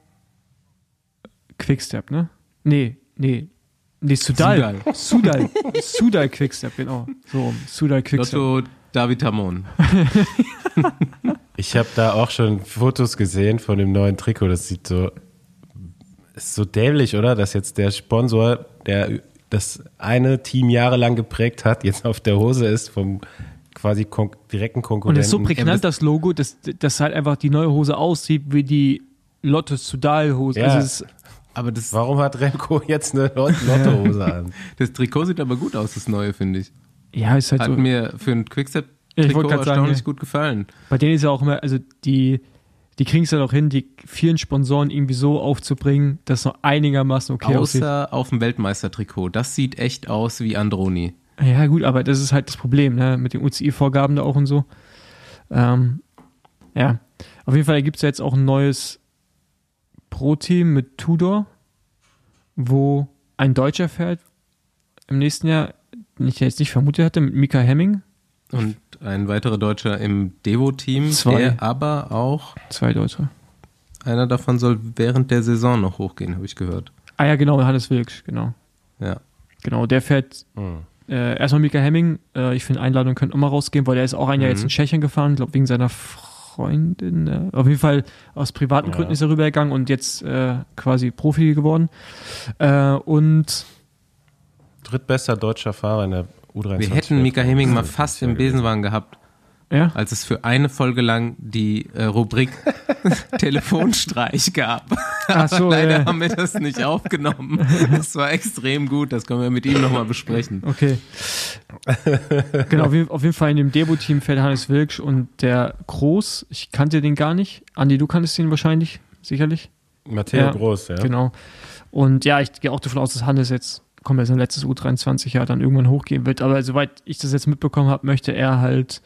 Quickstep, ne? Nee, nee. Nee, Sudal. Sudal. Sudal Quickstep, genau. So. Sudal Quickstep. Lotto David Hamon. Ich habe da auch schon Fotos gesehen von dem neuen Trikot. Das sieht so, ist so dämlich, oder? Dass jetzt der Sponsor, der das eine Team jahrelang geprägt hat, jetzt auf der Hose ist vom quasi kon direkten Und Konkurrenten. es ist so prägnant, das Logo, dass, dass halt einfach die neue Hose aussieht wie die Lotto Sudal-Hose. Ja. Also es ist, Aber das, Warum hat Remco jetzt eine Lot- Lottohose an? das Trikot sieht aber gut aus, das neue, finde ich. ja, ist halt Hat so. mir für ein Quickstep Ich Trikot wollte gerade sagen, erstaunlich ja. gut gefallen. Bei denen ist ja auch immer, also die, die kriegen es ja doch hin, die vielen Sponsoren irgendwie so aufzubringen, dass es noch einigermaßen okay aussieht. Außer auf dem Weltmeistertrikot. Das sieht echt aus wie Androni. Ja, gut, aber das ist halt das Problem, ne, mit den UCI-Vorgaben da auch und so. Ähm, ja, auf jeden Fall gibt es ja jetzt auch ein neues Pro-Team mit Tudor, wo ein Deutscher fährt im nächsten Jahr, den ich jetzt nicht vermutet hatte, mit Mika Hemming. Und ein weiterer Deutscher im Devo-Team, Zwei. der aber auch, Zwei Deutsche. einer davon soll während der Saison noch hochgehen, habe ich gehört. Ah ja, genau, Hannes Wilksch, genau. Ja. Genau, der fährt Hm. Äh, erstmal Mika Hemming, äh, ich finde Einladung könnte auch mal rausgehen, weil der ist auch ein Jahr Mhm. jetzt in Tschechien gefahren, glaube wegen seiner Freundin. Äh, auf jeden Fall aus privaten Ja. Gründen ist er rübergegangen und jetzt äh, quasi Profi geworden. Äh, und Drittbester deutscher Fahrer in der U23. Wir hätten Mika Hemming mal fast im. Besenwagen gehabt, ja, als es für eine Folge lang die äh, Rubrik Telefonstreich gab. Ach so, Leider äh. haben wir das nicht aufgenommen. Das war extrem gut, das können wir mit ihm nochmal besprechen. okay. genau, auf jeden, auf jeden Fall in dem Debo-Team fährt Hannes Wilksch und der Groß, ich kannte den gar nicht. Andi, du kanntest ihn wahrscheinlich, sicherlich. Matteo Ja, Groß, ja. Genau. Und ja, ich gehe auch davon aus, dass Hannes jetzt, kommt ja sein letztes U23-Jahr, dann irgendwann hochgehen wird. Aber soweit ich das jetzt mitbekommen habe, möchte er halt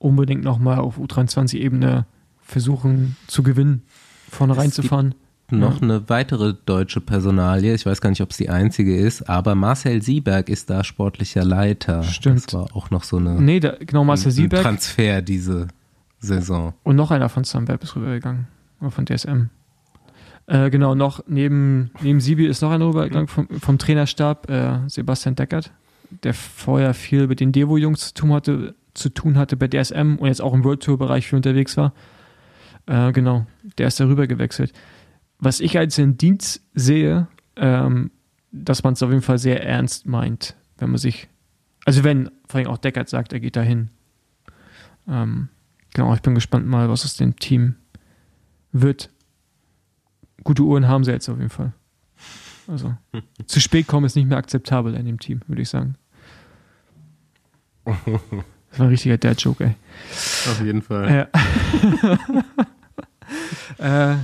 unbedingt nochmal auf U23-Ebene versuchen zu gewinnen, vorne Es reinzufahren. Noch eine weitere deutsche Personalie, ich weiß gar nicht, ob es die einzige ist, aber Marcel Sieberg ist da sportlicher Leiter. Stimmt. Das war auch noch so eine, Nee, da, genau, Marcel ein Sieberg Transfer diese Saison. und noch einer von Sunweb ist rübergegangen. Von DSM. Äh, genau, noch neben, neben Sibi ist noch einer rübergegangen vom, vom Trainerstab, äh, Sebastian Deckert, der vorher viel mit den Devo-Jungs zu tun hatte, zu tun hatte bei DSM und jetzt auch im World Tour-Bereich viel unterwegs war. Äh, genau, der ist da rüber gewechselt. Was ich als Indiz sehe, ähm, dass man es auf jeden Fall sehr ernst meint, wenn man sich, also wenn vor allem auch Deckert sagt, er geht dahin. Ähm, genau, ich bin gespannt mal, was aus dem Team wird. Gute Uhren haben sie jetzt auf jeden Fall. Also, zu spät kommen ist nicht mehr akzeptabel in dem Team, würde ich sagen. Das war ein richtiger Dad-Joke, ey. Auf jeden Fall. Ja. äh,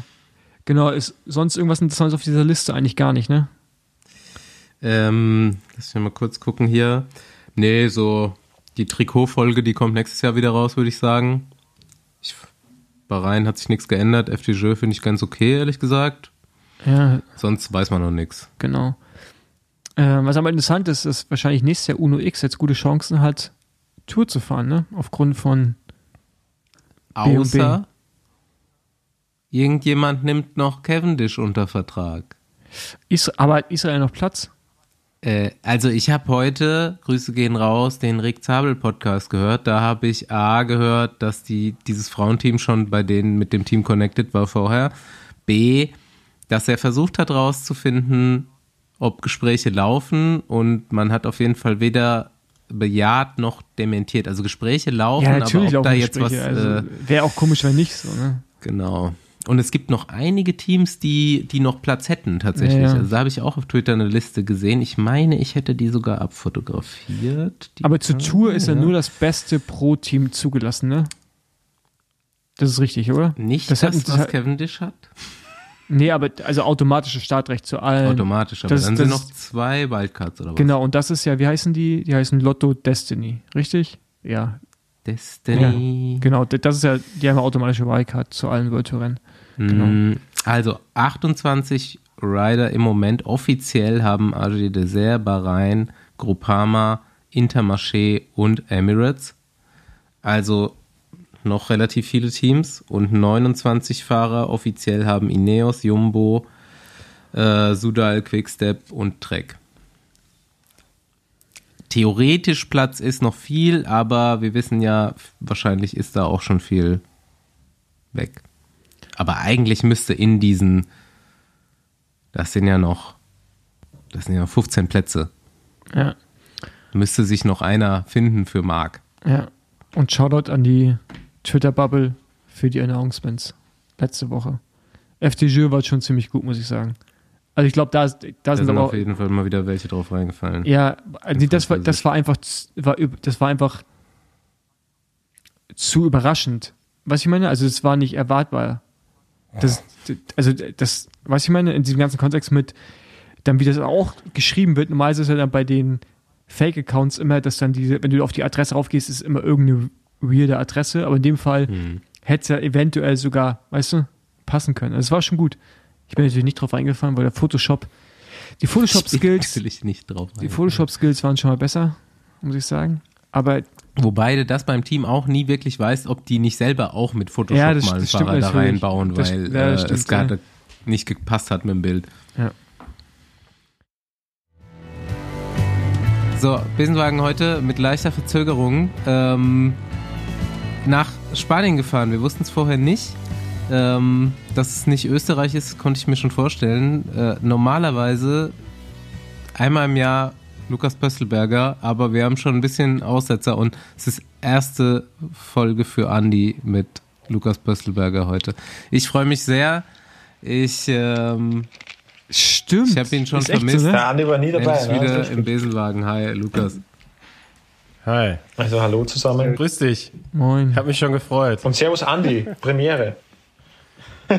genau, ist sonst irgendwas Interessantes auf dieser Liste? Eigentlich gar nicht, ne? Ähm, lass mich mal kurz gucken hier. Nee, so die Trikotfolge, die kommt nächstes Jahr wieder raus, würde ich sagen. Ich, Bahrain hat sich nichts geändert. FDJ finde ich ganz okay, ehrlich gesagt. Ja, Sonst weiß man noch nichts. genau. Äh, was aber interessant ist, ist wahrscheinlich nächstes Jahr Uno X jetzt gute Chancen hat, Tour zu fahren, ne? Aufgrund von. Außer irgendjemand nimmt noch Cavendish unter Vertrag. Is aber Israel noch Platz? Äh, also ich habe heute, Grüße gehen raus, den Rick Zabel Podcast gehört. Da habe ich A gehört, dass die, dieses Frauenteam schon bei denen mit dem Team connected war vorher. B, dass er versucht hat rauszufinden, ob Gespräche laufen und man hat auf jeden Fall weder bejaht noch dementiert. Also Gespräche laufen, Ja, natürlich aber ob da jetzt was Gespräche. Also, äh, Wäre auch komisch, wenn nicht so, ne? Genau. Und es gibt noch einige Teams, die, die noch Platz hätten tatsächlich. Ja, ja. Also da habe ich auch auf Twitter eine Liste gesehen. Ich meine, ich hätte die sogar abfotografiert. Die Aber zur Tour ist ja nur das beste Pro-Team zugelassen, ne? Das ist richtig, oder? Nicht das das, das was hat- Cavendish hat. Nee, aber also automatisches Startrecht zu allen. Automatisch. Aber das- dann das sind noch zwei Wildcards oder was? Genau, und das ist ja, wie heißen die? Die heißen Lotto Destiny, richtig? Ja, Destiny. genau. d- Das ist ja, die haben ja automatische Wildcard zu allen World Tour Rennen. genau. Mm, Also 28 Rider im Moment offiziell haben AG Desert, Bahrain, Groupama, Intermarché und Emirates. Also noch relativ viele Teams und 29 Fahrer offiziell haben Ineos, Jumbo, äh, Sudal, Quickstep und Trek. Theoretisch Platz ist noch viel, aber wir wissen ja, wahrscheinlich ist da auch schon viel weg. Aber eigentlich müsste in diesen, das sind ja noch, das sind ja 15 Plätze, Ja. müsste sich noch einer finden für Marc. Ja. Und Shoutout an die Twitter-Bubble für die Announcements letzte Woche. FDJ war schon ziemlich gut, muss ich sagen. Also ich glaube, da, da Da sind sind auf jeden Fall mal wieder welche drauf reingefallen. Ja, also das war, das war einfach, war, das war einfach zu überraschend. Was ich meine, also es war nicht erwartbar. Das, also das, was ich meine, in diesem ganzen Kontext mit, dann wie das auch geschrieben wird, normalerweise ist ja dann bei den Fake-Accounts immer, dass dann diese, wenn du auf die Adresse raufgehst, ist immer irgendeine weirde Adresse, aber in dem Fall Hm. hätte es ja eventuell sogar, weißt du, passen können. Also es war schon gut. Ich bin natürlich nicht drauf eingefallen, weil der Photoshop, die Photoshop-Skills, Natürlich nicht drauf. die. Photoshop-Skills waren schon mal besser, muss ich sagen. Aber Wobei du das beim Team auch nie wirklich weißt, ob die nicht selber auch mit Photoshop Ja, das- mal einen Fahrer da reinbauen, Das- weil ja, das äh, stimmt, es gerade nicht gepasst hat mit dem Bild. Ja. So, Besenwagen heute mit leichter Verzögerung ähm, nach Spanien gefahren. Wir wussten es vorher nicht. Ähm, dass es nicht Österreich ist, konnte ich mir schon vorstellen. Äh, normalerweise einmal im Jahr Lukas Pösselberger, aber wir haben schon ein bisschen Aussetzer und es ist erste Folge für Andi mit Lukas Pösselberger heute. Ich freue mich sehr. Ich, ähm, stimmt. Ich hab ihn schon Ist echt vermisst. So, ne? Der Andi war nie er dabei. ist Ne? wieder ist im. Besenwagen. Hi, Lukas. Hi, Also hallo zusammen. grüß dich. Moin. Ich habe mich schon gefreut. Und Servus Andi, Premiere.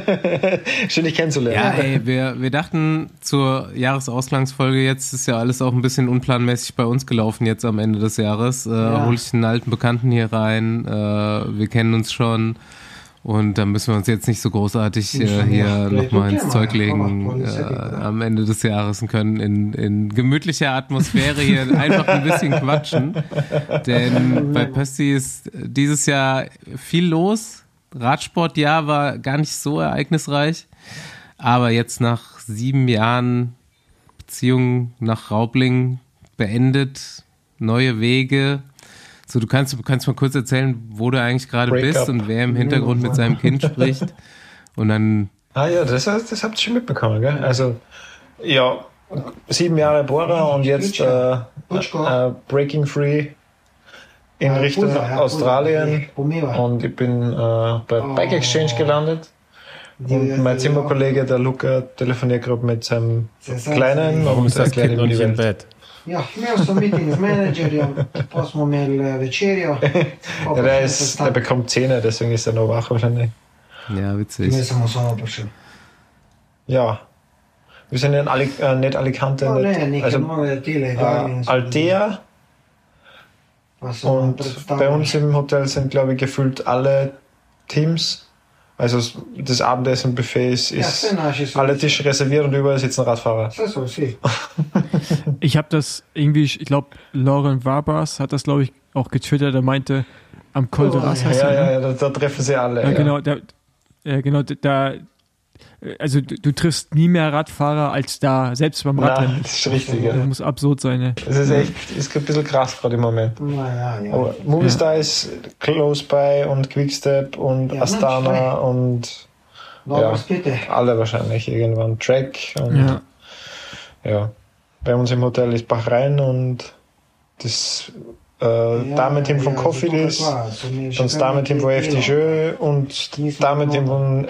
Schön dich kennenzulernen. Ja, ey, wir, wir dachten zur Jahresausgangsfolge, jetzt ist ja alles auch ein bisschen unplanmäßig bei uns gelaufen jetzt am Ende des Jahres. Äh, Hol ich einen alten Bekannten hier rein, äh, wir kennen uns schon und da müssen wir uns jetzt nicht so großartig äh, hier nochmal ins Zeug legen äh, am Ende des Jahres und können in, in gemütlicher Atmosphäre hier einfach ein bisschen quatschen. Denn bei Pösti ist dieses Jahr viel los. Radsportjahr war gar nicht so ereignisreich. Aber jetzt nach sieben Jahren Beziehung nach Raubling beendet, neue Wege. So, du kannst, du kannst mal kurz erzählen, wo du eigentlich gerade bist up. und wer im Hintergrund mit seinem Kind spricht. Und dann, Ah ja, das, das habt ihr schon mitbekommen, gell? Also, ja, sieben Jahre Bora und jetzt äh, äh, Breaking Free in Richtung Australien. Und ich bin äh, bei Bike Exchange gelandet. Und mein Zimmerkollege, der Luca, telefoniert gerade mit seinem Kleinen Warum ist das erklärt Kind ihm noch die nicht im. Bett? Ja, imao sam meeting z menedžerjem, pa smo imeli eh, večerjo. der, ist, der bekommt Zähne, deswegen ist er noch wach wahrscheinlich. ja, witzig. smo samo prišli. Ja. Wir sind in Ali äh, nicht Alicante, ne, nicht, neke also tele. äh, Altea und bei uns im Hotel sind, glaube ich, gefühlt alle Teams. Also das Abendessenbuffet ist, Ja, ist so. alle Tische reserviert und überall sitzen Radfahrer. Vse so vsi. Ich habe das irgendwie, ich glaube, Lauren Warbers hat das, glaube ich, auch getwittert. Er meinte, am Col de Oh, Ras Ja, heißt ja, ne? ja, da, da treffen sie alle. Ja, ja. genau, da, äh, genau, da, also du, du triffst nie mehr Radfahrer als da, selbst beim Na, Radrennen. das ist richtig. Das Ja. muss absurd sein, ne? Das ist echt, ist ein bisschen krass gerade im Moment. Na ja, ja. Aber Movistar ist close by und Quickstep und Ja, Astana na, und ja. alle wahrscheinlich irgendwann. Track und Ja. Ja. Bei uns im Hotel ist Bahrain und das äh, Damenteam von Cofidis, dann das Damenteam von FDJ und das Damenteam von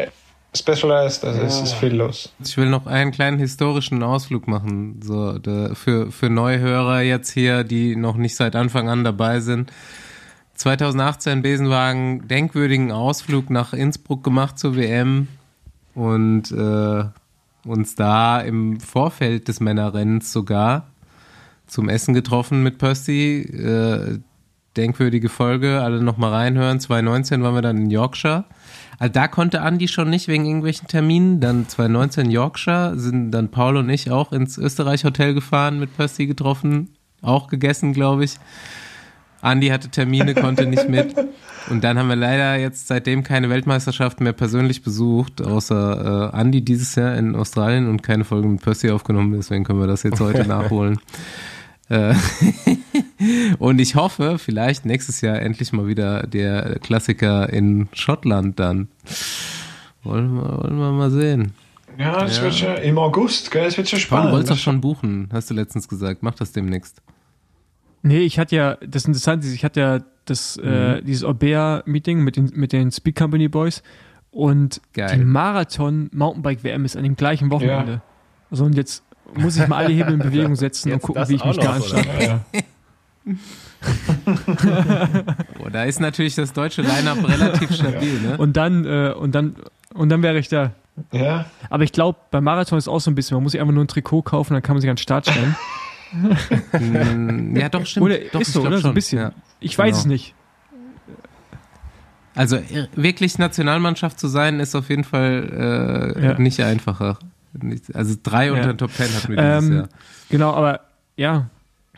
Specialized, also es Ja. ist viel los. Ich will noch einen kleinen historischen Ausflug machen, so der, für, für Neuhörer jetzt hier, die noch nicht seit Anfang an dabei sind. 2018 Besenwagen denkwürdigen Ausflug nach Innsbruck gemacht zur WM und äh, uns da im Vorfeld des Männerrennens sogar zum Essen getroffen mit Percy. Äh, denkwürdige Folge, alle nochmal reinhören. 2019 waren wir dann in Yorkshire. Also da konnte Andi schon nicht wegen irgendwelchen Terminen. Dann 2019 Yorkshire sind dann Paul und ich auch ins Österreich Hotel gefahren, mit Percy getroffen. auch gegessen, glaube ich. Andi hatte Termine, konnte nicht mit. Und dann haben wir leider jetzt seitdem keine Weltmeisterschaft mehr persönlich besucht, außer äh, Andi dieses Jahr in Australien und keine Folge mit Percy aufgenommen. Deswegen können wir das jetzt heute nachholen. Äh, und ich hoffe, vielleicht nächstes Jahr endlich mal wieder der Klassiker in Schottland dann. Wollen wir, wollen wir mal sehen. Ja, das ja. wird schon im August, gell? Das wird schon spannend. Du wolltest doch schon buchen, hast du letztens gesagt. Mach das demnächst. Nee, ich hatte ja, das Interessante ist, ich hatte ja das, äh, mhm. äh, dieses Orbea-Meeting mit den, mit den Speed Company Boys und Geil. die Marathon Mountainbike WM ist an dem gleichen Wochenende. Ja. So, und jetzt muss ich mal alle Hebel in Bewegung setzen und gucken, wie ich mich da anstelle. Ja. oh, da ist natürlich das deutsche Line-Up relativ stabil, ne? Und dann, äh, und dann, und dann wäre ich da. Ja. Aber ich glaube, beim Marathon ist auch so ein bisschen, man muss sich einfach nur ein Trikot kaufen, dann kann man sich an den Start stellen. Ja, doch, stimmt. Oder doch, ist so, oder? So ein bisschen. Ja. Ich genau. weiß es nicht. Also wirklich Nationalmannschaft zu sein, ist auf jeden Fall äh, ja. nicht einfacher. Also drei unter den Top Ten hatten wir dieses ähm, Jahr. Genau, aber ja,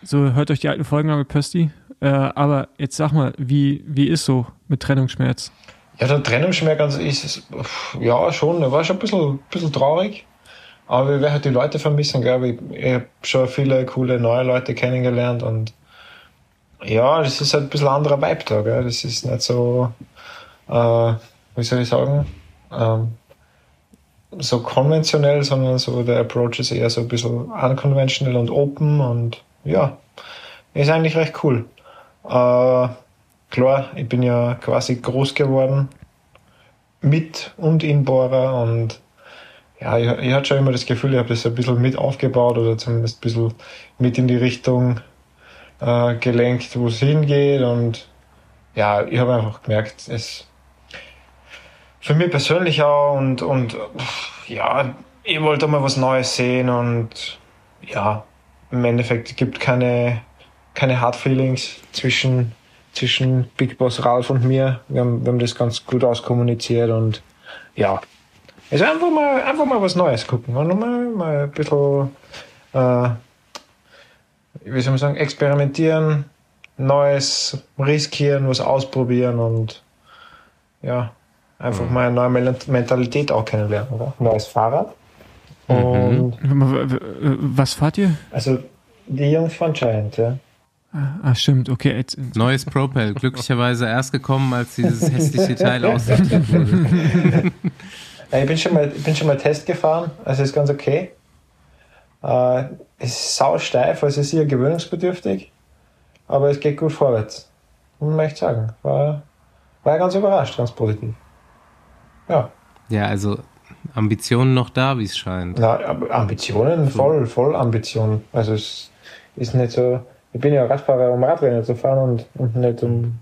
so hört euch die alten Folgen an mit Pösti. Äh, aber jetzt sag mal, wie, wie ist so mit Trennungsschmerz? Ja, der Trennungsschmerz ist, ja, schon, der war schon ein bisschen, bisschen traurig. Aber wir werden halt die Leute vermissen, glaube ich. Ich habe schon viele coole neue Leute kennengelernt und ja, das ist halt ein bisschen anderer Vibe da, gell? Das ist nicht so, äh, wie soll ich sagen, ähm, so konventionell, sondern so der Approach ist eher so ein bisschen unconventional und open und ja, ist eigentlich recht cool. Äh, klar, ich bin ja quasi groß geworden mit und in Bora und ja, ich, ich hatte schon immer das Gefühl, ich habe das ein bisschen mit aufgebaut oder zumindest ein bisschen mit in die Richtung äh, gelenkt, wo es hingeht. Und ja, ich habe einfach gemerkt, es für mich persönlich auch und, und ja, ich wollte mal was Neues sehen und ja, im Endeffekt gibt keine, keine Hard Feelings zwischen, zwischen Big Boss Ralf und mir. Wir haben, wir haben das ganz gut auskommuniziert und ja, also einfach mal, einfach mal was Neues gucken und mal, mal ein bisschen, äh, wie soll man sagen, experimentieren, Neues riskieren, was ausprobieren und ja, einfach mhm. mal eine neue Mentalität auch kennenlernen, oder? Neues Fahrrad. Mhm. Und was fahrt ihr? Also die Jungs von Giant, ja. Ah, stimmt, okay. Jetzt, Neues Propel, glücklicherweise erst gekommen, als dieses hässliche Teil aussortiert wurde. Ich bin schon mal, ich bin schon mal Test gefahren, also ist ganz okay. Äh, es ist sau steif, also ist eher gewöhnungsbedürftig, aber es geht gut vorwärts. Und möchte ich sagen, war, war ganz überrascht, ganz positiv. Ja. Ja, also Ambitionen noch da, wie es scheint. Na, Ambitionen, voll, voll Ambitionen. Also es ist nicht so, ich bin ja Radfahrer, um Radrennen zu fahren und, und nicht um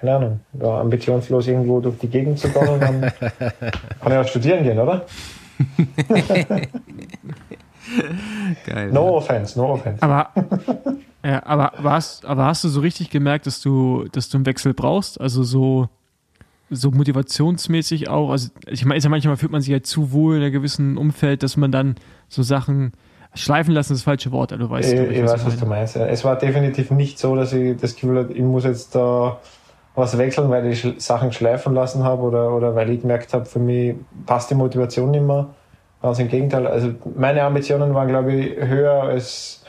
keine Ahnung, da ambitionslos irgendwo durch die Gegend zu kommen, dann kann ich auch studieren gehen, oder? Geil. No offense, no offense. Aber, ja, aber, warst, aber hast du so richtig gemerkt, dass du, dass du einen Wechsel brauchst? Also so, so motivationsmäßig auch? Also ich meine, ja manchmal fühlt man sich ja zu wohl in einem gewissen Umfeld, dass man dann so Sachen schleifen lassen ist das falsche Wort, du weißt. Ich, ich, ich weiß, was du meinst. Es war definitiv nicht so, dass ich das Gefühl hatte, ich muss jetzt da was wechseln, weil ich Sachen schleifen lassen habe oder, oder weil ich gemerkt habe, für mich passt die Motivation nicht mehr. Ganz im Gegenteil. Also meine Ambitionen waren, glaube ich, höher als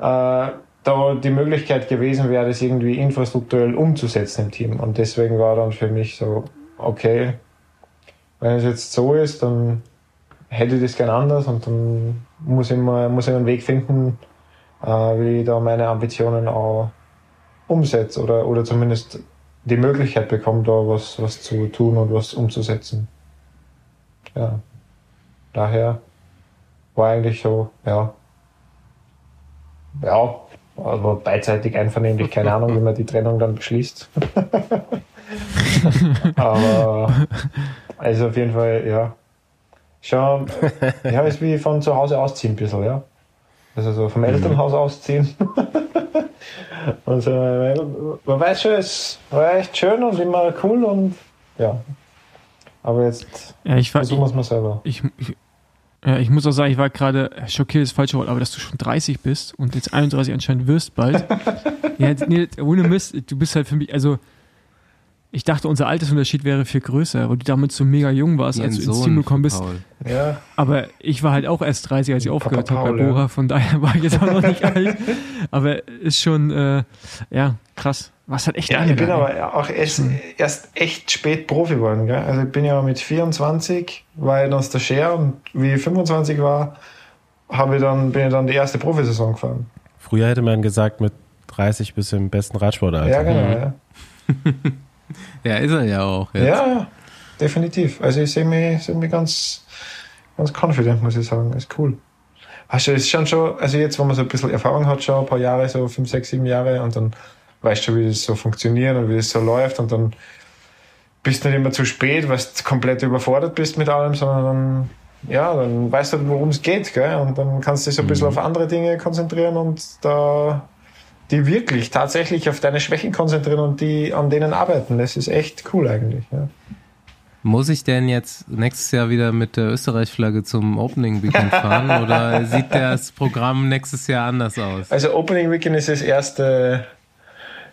äh, da die Möglichkeit gewesen wäre, das irgendwie infrastrukturell umzusetzen im Team. Und deswegen war dann für mich so, okay, wenn es jetzt so ist, dann hätte ich das gern anders und dann muss ich, mal, muss ich einen Weg finden, äh, wie ich da meine Ambitionen auch umsetze oder, oder zumindest die Möglichkeit bekommt, da was, was zu tun und was umzusetzen. Ja. Daher war eigentlich so, ja. Ja, also beidseitig einvernehmlich, keine Ahnung, wie man die Trennung dann beschließt. Aber also auf jeden Fall, ja. Schon, ja, ist wie von zu Hause ausziehen ein bisschen, ja. Also so vom Elternhaus ausziehen. Und so, man weiß schon, es war echt schön und immer cool und ja. Aber jetzt ja, ich versuchen wir es mal selber. Ich, ich, Ja, ich muss auch sagen, ich war gerade schockiert, ist falsche Wort, aber dass du schon 30 bist und jetzt 31 anscheinend wirst bald. ja, nee, ohne Mist, du bist halt für mich, also ich dachte, unser Altersunterschied wäre viel größer, weil du damals so mega jung warst, Wie als du ins Sohn Team gekommen bist. Ja, Aber ich war halt auch erst 30, als ich Papa aufgehört habe Paul, bei ja. Bora, von daher war ich jetzt auch noch nicht alt. Aber ist schon, äh, ja, krass. Was halt echt ja ich bin ey. aber auch erst, erst echt spät Profi geworden. Gell? Also ich bin ja mit 24, war ich dann Stagiaire und wie ich 25 war, habe ich dann, bin ich dann die erste Profisaison gefahren. Früher hätte man gesagt, mit 30 bis im besten Radsportalter. Ja, genau. Ja. Ja, ist er ja auch. Jetzt. Ja, definitiv. Also ich sehe mich, sehe mich ganz, ganz confident, muss ich sagen. Ist cool. Du, ist schon schon, also jetzt, wo man so ein bisschen Erfahrung hat, schon ein paar Jahre, so fünf, sechs, sieben Jahre, und dann weißt du, wie das so funktioniert und wie das so läuft, und dann bist du nicht immer zu spät, weil du komplett überfordert bist mit allem, sondern dann, ja, dann weißt du, worum es geht, gell? Und dann kannst du dich so ein bisschen auf andere Dinge konzentrieren und da die wirklich tatsächlich auf deine Schwächen konzentrieren und die an denen arbeiten. Das ist echt cool eigentlich. Ja. Muss ich denn jetzt nächstes Jahr wieder mit der Österreich-Flagge zum Opening Weekend fahren oder sieht das Programm nächstes Jahr anders aus? Also Opening Weekend ist das erste,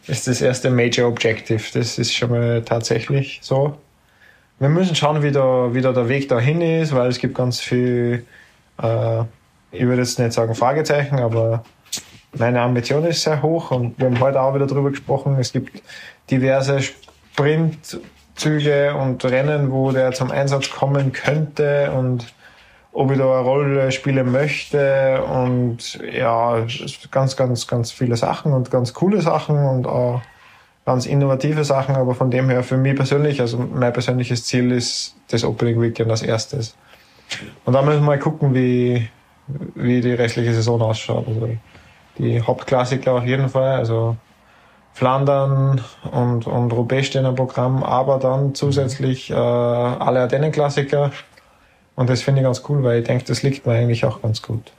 ist das erste Major Objective. Das ist schon mal tatsächlich so. Wir müssen schauen, wie der, wie da der Weg dahin ist, weil es gibt ganz viel, äh, ich würde jetzt nicht sagen Fragezeichen, aber meine Ambition ist sehr hoch und wir haben heute auch wieder drüber gesprochen. Es gibt diverse Sprintzüge und Rennen, wo der zum Einsatz kommen könnte und ob ich da eine Rolle spielen möchte und ja, ganz, ganz, ganz viele Sachen und ganz coole Sachen und auch ganz innovative Sachen, aber von dem her für mich persönlich, also mein persönliches Ziel ist das Opening Weekend als erstes. Und dann müssen wir mal gucken, wie, wie die restliche Saison ausschaut. Also die Hauptklassiker auf jeden Fall, also Flandern und, und Roubaix stehen im Programm, aber dann zusätzlich äh, alle Ardennen-Klassiker. Und das finde ich ganz cool, weil ich denke, das liegt mir eigentlich auch ganz gut.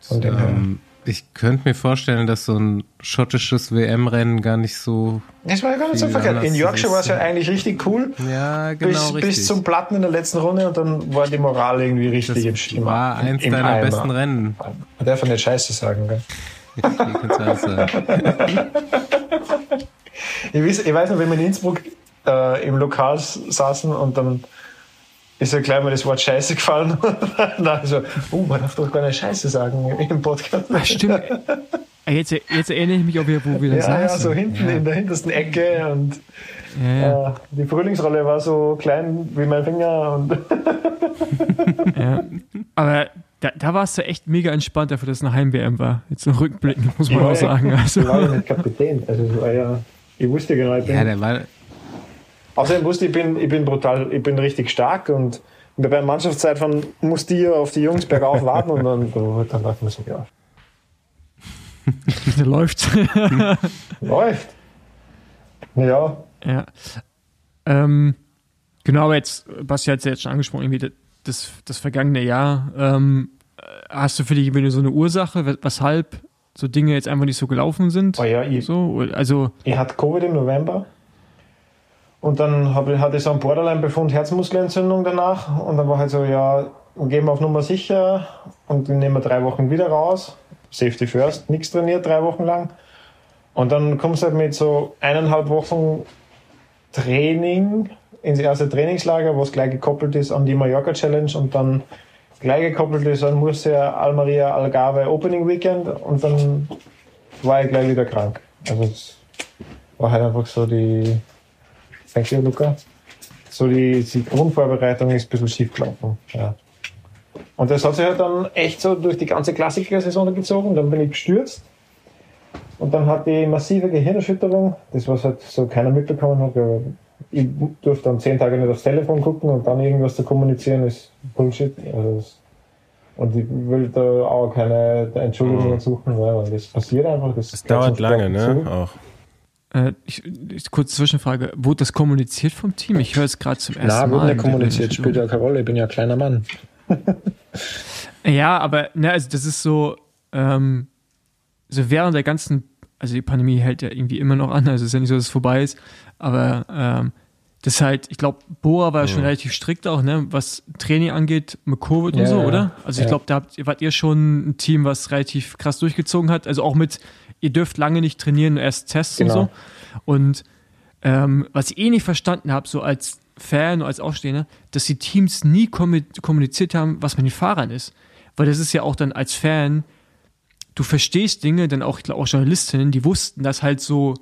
Von dem. Ähm, ich könnte mir vorstellen, dass so ein schottisches WM-Rennen gar nicht so. Das war ja gar nicht so verkehrt. In Yorkshire war es ja eigentlich richtig cool. Ja, genau bis, richtig. bis zum Platten in der letzten Runde und dann war die Moral irgendwie richtig im, das im, war eins im deiner Eimer. besten Rennen. Man darf ja nicht Scheiße sagen, gell? Du das sagen? Ich weiß, ich weiß noch, wenn wir in Innsbruck äh, im Lokal saßen und dann ist ja gleich mal das Wort Scheiße gefallen. dann so, oh, man darf doch gar nicht Scheiße sagen im Podcast. Ach, stimmt. Äh, Jetzt, jetzt erinnere ich mich auch wieder, wo wir da Ja, ja, so hinten Ja. in der hintersten Ecke und Ja, ja. äh, die Frühlingsrolle war so klein wie mein Finger und Ja. Aber da, da warst du echt mega entspannt dafür, dass es eine Heim-WM war. Jetzt noch rückblickend, muss man auch sagen. Also, ich war ja nicht Kapitän. Also es war ja, ich wusste genau, ich bin, Ja, der war. Außerdem wusste ich, ich bin, ich bin brutal, ich bin richtig stark und bei der Mannschaftszeitfahren musste ich ja auf die Jungs bergauf warten und dann, oh, dann dachte man sich, ja, da läuft's. läuft. Ja, Ja. Ähm, genau, aber jetzt, Basti hat es ja jetzt schon angesprochen, irgendwie das, das vergangene Jahr. Ähm, hast du für dich irgendwie so eine Ursache, wes- weshalb so Dinge jetzt einfach nicht so gelaufen sind? oh ja ich, So, also, ich hatte Covid im November und dann hab, hatte ich so einen Borderline-Befund Herzmuskelentzündung danach und dann war halt so, ja, gehen wir auf Nummer sicher und nehmen wir drei Wochen wieder raus. Safety first, nichts trainiert, drei Wochen lang. Und dann kommst du halt mit so eineinhalb Wochen Training ins erste Trainingslager, was gleich gekoppelt ist an die Mallorca Challenge und dann gleich gekoppelt ist an Murcia, Almeria, Algarve Opening Weekend und dann war ich gleich wieder krank. Also es war halt einfach so die, you Luca, so die, die Grundvorbereitung ist ein bisschen schief gelaufen. Ja. Und das hat sich halt dann echt so durch die ganze Klassiker-Saison gezogen. Dann bin ich gestürzt. Und dann hatte ich massive Gehirnerschütterung. Das, was halt so keiner mitbekommen hat. Ich durfte dann zehn Tage nicht aufs Telefon gucken und dann irgendwas zu kommunizieren ist Bullshit. Also und ich will da auch keine Entschuldigungen suchen, weil das passiert einfach. Das, Das dauert lange, ne? dazu. Auch. Äh, ich, ich, kurze Zwischenfrage. Wurde das kommuniziert vom Team? Ich höre es gerade zum ersten Nein, Mal. wird nicht mit der kommuniziert, spielt ja keine Rolle. Ich bin ja ein kleiner Mann. Ja, aber ne, also das ist so, ähm, so während der ganzen, also die Pandemie hält ja irgendwie immer noch an, also es ist ja nicht so, dass es vorbei ist, aber ähm, das ist halt, ich glaube, Boa war ja schon relativ strikt auch, ne, was Training angeht, mit Covid und Ja, so, ja. oder? Also ich glaube, da habt, wart ihr schon ein Team, was relativ krass durchgezogen hat. Also auch mit, ihr dürft lange nicht trainieren, erst Tests und Genau. so. Und ähm, was ich eh nicht verstanden habe, so als Fan, als Aufstehender, dass die Teams nie kommu- kommuniziert haben, was mit den Fahrern ist. Weil das ist ja auch dann als Fan, du verstehst Dinge, dann auch, ich glaube auch Journalistinnen, die wussten das halt so,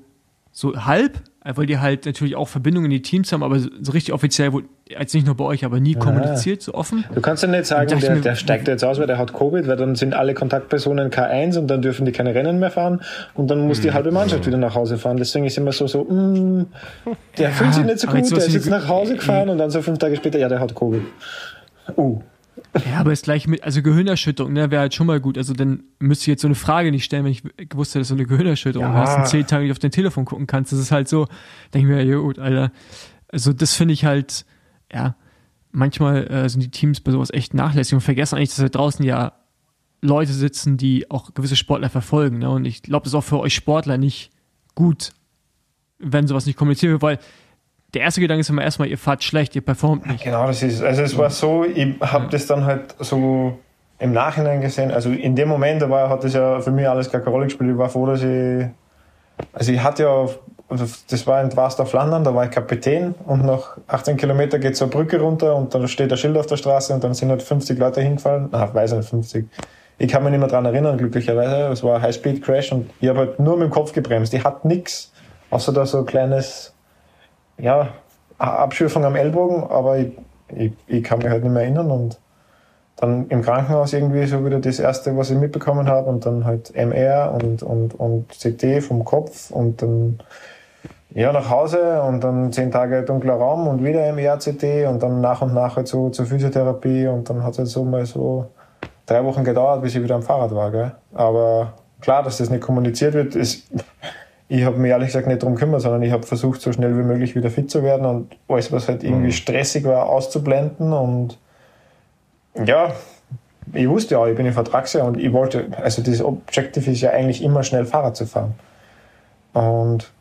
so halb, weil die halt natürlich auch Verbindungen in die Teams haben, aber so richtig offiziell, wurde, als nicht nur bei euch, aber nie kommuniziert, so offen. Du kannst ja nicht sagen, der, mir, der steigt jetzt aus, weil der hat Covid, weil dann sind alle Kontaktpersonen K1 und dann dürfen die keine Rennen mehr fahren und dann muss die halbe Mannschaft wieder nach Hause fahren. Deswegen ist immer so, so, mm, der fühlt sich nicht so jetzt gut, der ist jetzt nach Hause gefahren und dann so fünf Tage später, ja, der hat Covid. Uh. Ja, aber ist gleich mit, also Gehirnerschütterung, ne, wäre halt schon mal gut. Also dann müsste ich jetzt so eine Frage nicht stellen, wenn ich gewusst hätte, dass du eine Gehirnerschütterung Ja. hast und zehn Tage nicht auf dein Telefon gucken kannst. Das ist halt so, denke ich mir, ja gut, Alter. Also das finde ich halt, ja, manchmal äh, sind die Teams bei sowas echt nachlässig und vergessen eigentlich, dass da draußen ja Leute sitzen, die auch gewisse Sportler verfolgen. Ne? Und ich glaube, das ist auch für euch Sportler nicht gut, wenn sowas nicht kommuniziert wird, weil der erste Gedanke ist immer erstmal, ihr fahrt schlecht, ihr performt nicht. Genau, das ist, also es war so, ich habe das dann halt so im Nachhinein gesehen, also in dem Moment, da war, hat das ja für mich alles gar keine Rolle gespielt, ich war froh, dass ich, also ich hatte ja, das war in Dwasdorf Flandern, da war ich Kapitän und nach 18 Kilometer geht so eine Brücke runter und dann steht ein Schild auf der Straße und dann sind halt 50 Leute hingefallen, na, weiß nicht, 50. Ich kann mich nicht mehr dran erinnern, glücklicherweise, es war ein High-Speed-Crash und ich habe halt nur mit dem Kopf gebremst, ich hatte nix, außer da so ein kleines, ja, Abschürfung am Ellbogen, aber ich, ich, ich kann mich halt nicht mehr erinnern und dann im Krankenhaus irgendwie so wieder das erste, was ich mitbekommen habe und dann halt MR und, und, und CT vom Kopf und dann ja nach Hause und dann zehn Tage dunkler Raum und wieder MR, CT und dann nach und nach halt so zur Physiotherapie und dann hat es halt so mal so drei Wochen gedauert, bis ich wieder am Fahrrad war. Gell? Aber klar, dass das nicht kommuniziert wird, ist ich habe mich ehrlich gesagt nicht darum gekümmert, sondern ich habe versucht, so schnell wie möglich wieder fit zu werden und alles, was halt irgendwie stressig war, auszublenden. Und ja, ich wusste ja, ich bin im Vertragsjahr und ich wollte, also das Objective ist ja eigentlich immer schnell Fahrrad zu fahren. Und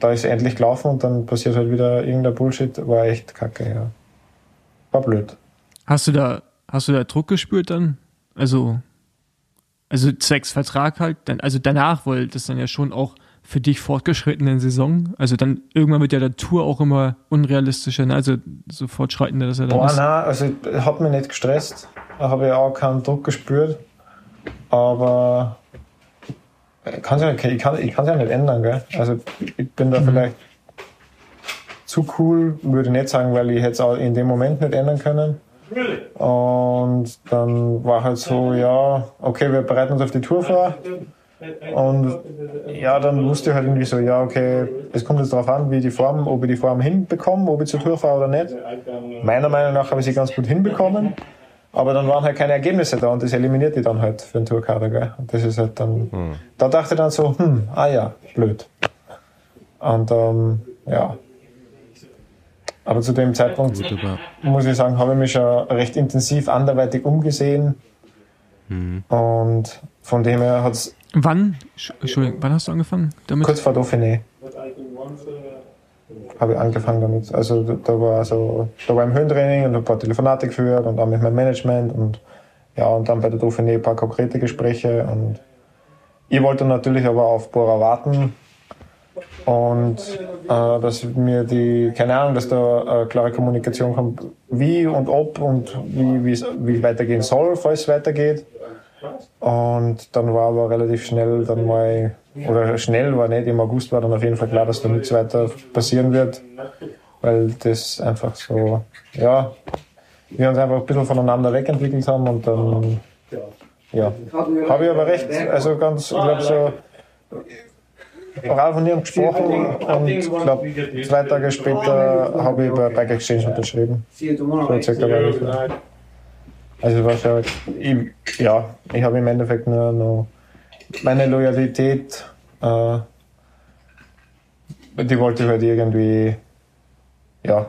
da ist endlich gelaufen und dann passiert halt wieder irgendein Bullshit, war echt kacke, ja. War blöd. Hast du da, hast du da Druck gespürt dann? Also, also zwecks Vertrag halt, dann, also danach, weil das dann ja schon auch für dich fortgeschrittenen Saison, also dann irgendwann wird ja der Tour auch immer unrealistischer, ne? also so fortschreitender, dass er dann Boah, ist. nein, also hat mich nicht gestresst. Da habe ich auch keinen Druck gespürt. Aber ich kann es ja, ich kann, ich kann's ja nicht ändern, gell? Also ich bin da vielleicht zu cool, würde ich nicht sagen, weil ich hätte es auch in dem Moment nicht ändern können. Und dann war halt so, ja, okay, wir bereiten uns auf die Tour vor. Und ja, dann wusste ich halt irgendwie so, ja, okay, es kommt jetzt darauf an, wie die Form, ob ich die Form hinbekomme, ob ich zur Tour fahre oder nicht. Meiner Meinung nach habe ich sie ganz gut hinbekommen. Aber dann waren halt keine Ergebnisse da und das eliminiert die dann halt für den Tourkader, gell? Und das ist halt dann, da dachte ich dann so, hm, ah ja, blöd. Und ähm, ja. Aber zu dem Zeitpunkt Wunderbar. muss ich sagen, habe ich mich schon recht intensiv anderweitig umgesehen. Und von dem her hat es Wann, Sch- Entschuldigung, wann hast du angefangen damit? kurz vor Dauphiné habe ich angefangen damit. Also da, war so, da war im Höhentraining und ein paar Telefonate geführt und dann mit meinem Management und ja, und dann bei der Dauphiné ein paar konkrete Gespräche und ich wollte natürlich aber auf Bora warten und äh, dass mir die, keine Ahnung, dass da äh, klare Kommunikation kommt, wie und ob und wie wie es weitergehen soll, falls es weitergeht. Und dann war aber relativ schnell dann mal, oder schnell war nicht, im August war dann auf jeden Fall klar, dass da nichts weiter passieren wird, weil das einfach so, ja, wir uns einfach ein bisschen voneinander wegentwickelt haben und dann, ja, habe ich aber recht, also ganz, ich glaube so, oral von ihrem gesprochen und ich glaube, zwei Tage später habe ich bei Bike Exchange unterschrieben. So circa. Also war schon, ich, ja, ich habe im Endeffekt nur noch meine Loyalität, äh, die wollte ich halt irgendwie, ja,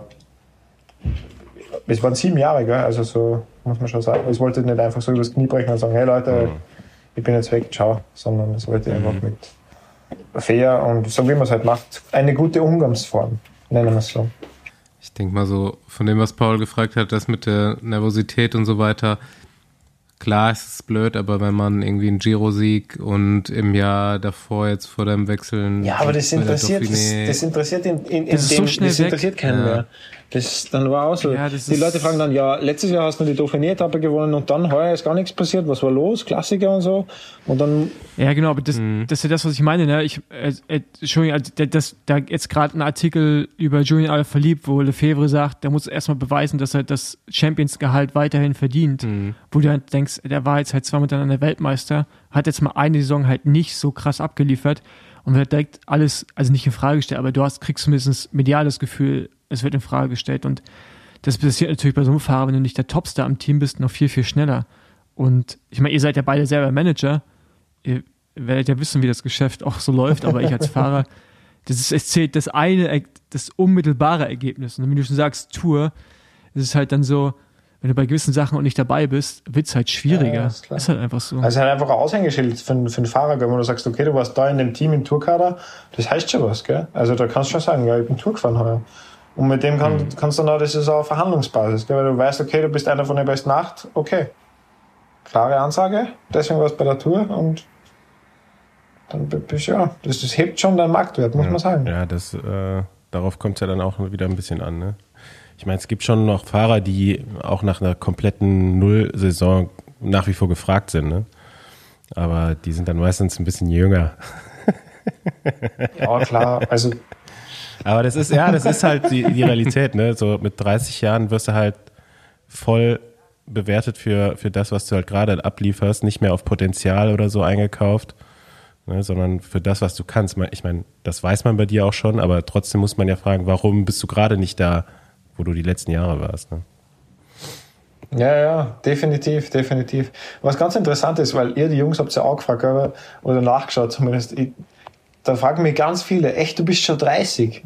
es waren sieben Jahre, gell? also so muss man schon sagen. Ich wollte nicht einfach so übers Knie brechen und sagen, hey Leute, ich bin jetzt weg, ciao, sondern das wollte ich einfach mit fair und so wie man es halt macht, eine gute Umgangsform, nennen wir es so. Ich denke mal so, von dem, was Paul gefragt hat, das mit der Nervosität und so weiter, klar ist es blöd, aber wenn man irgendwie einen Giro-Sieg und im Jahr davor jetzt vor dem Wechseln. Ja, aber das interessiert, das, das, interessiert in, in, in das dem, so das interessiert keinen ja. mehr. Das dann war auch so. Ja, die Leute fragen dann, ja, letztes Jahr hast du die Dauphiné-Etappe gewonnen und dann heuer ist gar nichts passiert. Was war los? Klassiker und so. Und dann. Ja, genau, aber das, mhm. das ist ja das, was ich meine. Ne? Ich, äh, äh, Entschuldigung, also, das, da jetzt gerade ein Artikel über Julian Alaphilippe, wo Lefebvre sagt, der muss erstmal beweisen, dass er das Champions-Gehalt weiterhin verdient. Mhm. Wo du dann denkst, der war jetzt halt zweimal dann der Weltmeister, hat jetzt mal eine Saison halt nicht so krass abgeliefert und wird direkt alles, also nicht in Frage gestellt, aber du hast, kriegst zumindest mediales Gefühl, es wird in Frage gestellt. Und das passiert natürlich bei so einem Fahrer, wenn du nicht der Topstar am Team bist, noch viel, viel schneller. Und ich meine, ihr seid ja beide selber Manager. Ihr werdet ja wissen, wie das Geschäft auch so läuft, aber ich als Fahrer, das ist, es zählt das eine, das unmittelbare Ergebnis. Und wenn du schon sagst, Tour, ist halt dann so, wenn du bei gewissen Sachen auch nicht dabei bist, wird es halt schwieriger. Ja, ist, ist, halt einfach so. Also halt einfach ein Aushängeschild für, für einen Fahrer, wenn du sagst, okay, du warst da in dem Team im Tourkader, das heißt schon was, gell? Also da kannst du schon sagen, ja, ich bin Tour gefahren heuer. Und mit dem kann, mhm. kannst du dann auch, das ist auch Verhandlungsbasis, gell? weil du weißt, okay, du bist einer von den besten acht, okay. Klare Ansage, deswegen warst du bei der Tour und dann bist du, ja, das, das hebt schon deinen Marktwert, muss ja. man sagen. Ja, das, äh, darauf kommt es ja dann auch wieder ein bisschen an, ne? Ich meine, es gibt schon noch Fahrer, die auch nach einer kompletten Null-Saison nach wie vor gefragt sind, ne? Aber die sind dann meistens ein bisschen jünger. Ja, klar. Also aber das ist, ja, das ist halt die, die Realität, ne? So mit 30 Jahren wirst du halt voll bewertet für, für das, was du halt gerade ablieferst, nicht mehr auf Potenzial oder so eingekauft, ne, sondern für das, was du kannst. Ich meine, das weiß man bei dir auch schon, aber trotzdem muss man ja fragen, warum bist du gerade nicht da, wo du die letzten Jahre warst. Ne? Ja, ja, definitiv, definitiv. Was ganz interessant ist, weil ihr die Jungs habt ja auch gefragt oder nachgeschaut zumindest. Ich, da fragen mich ganz viele, echt, du bist schon 30?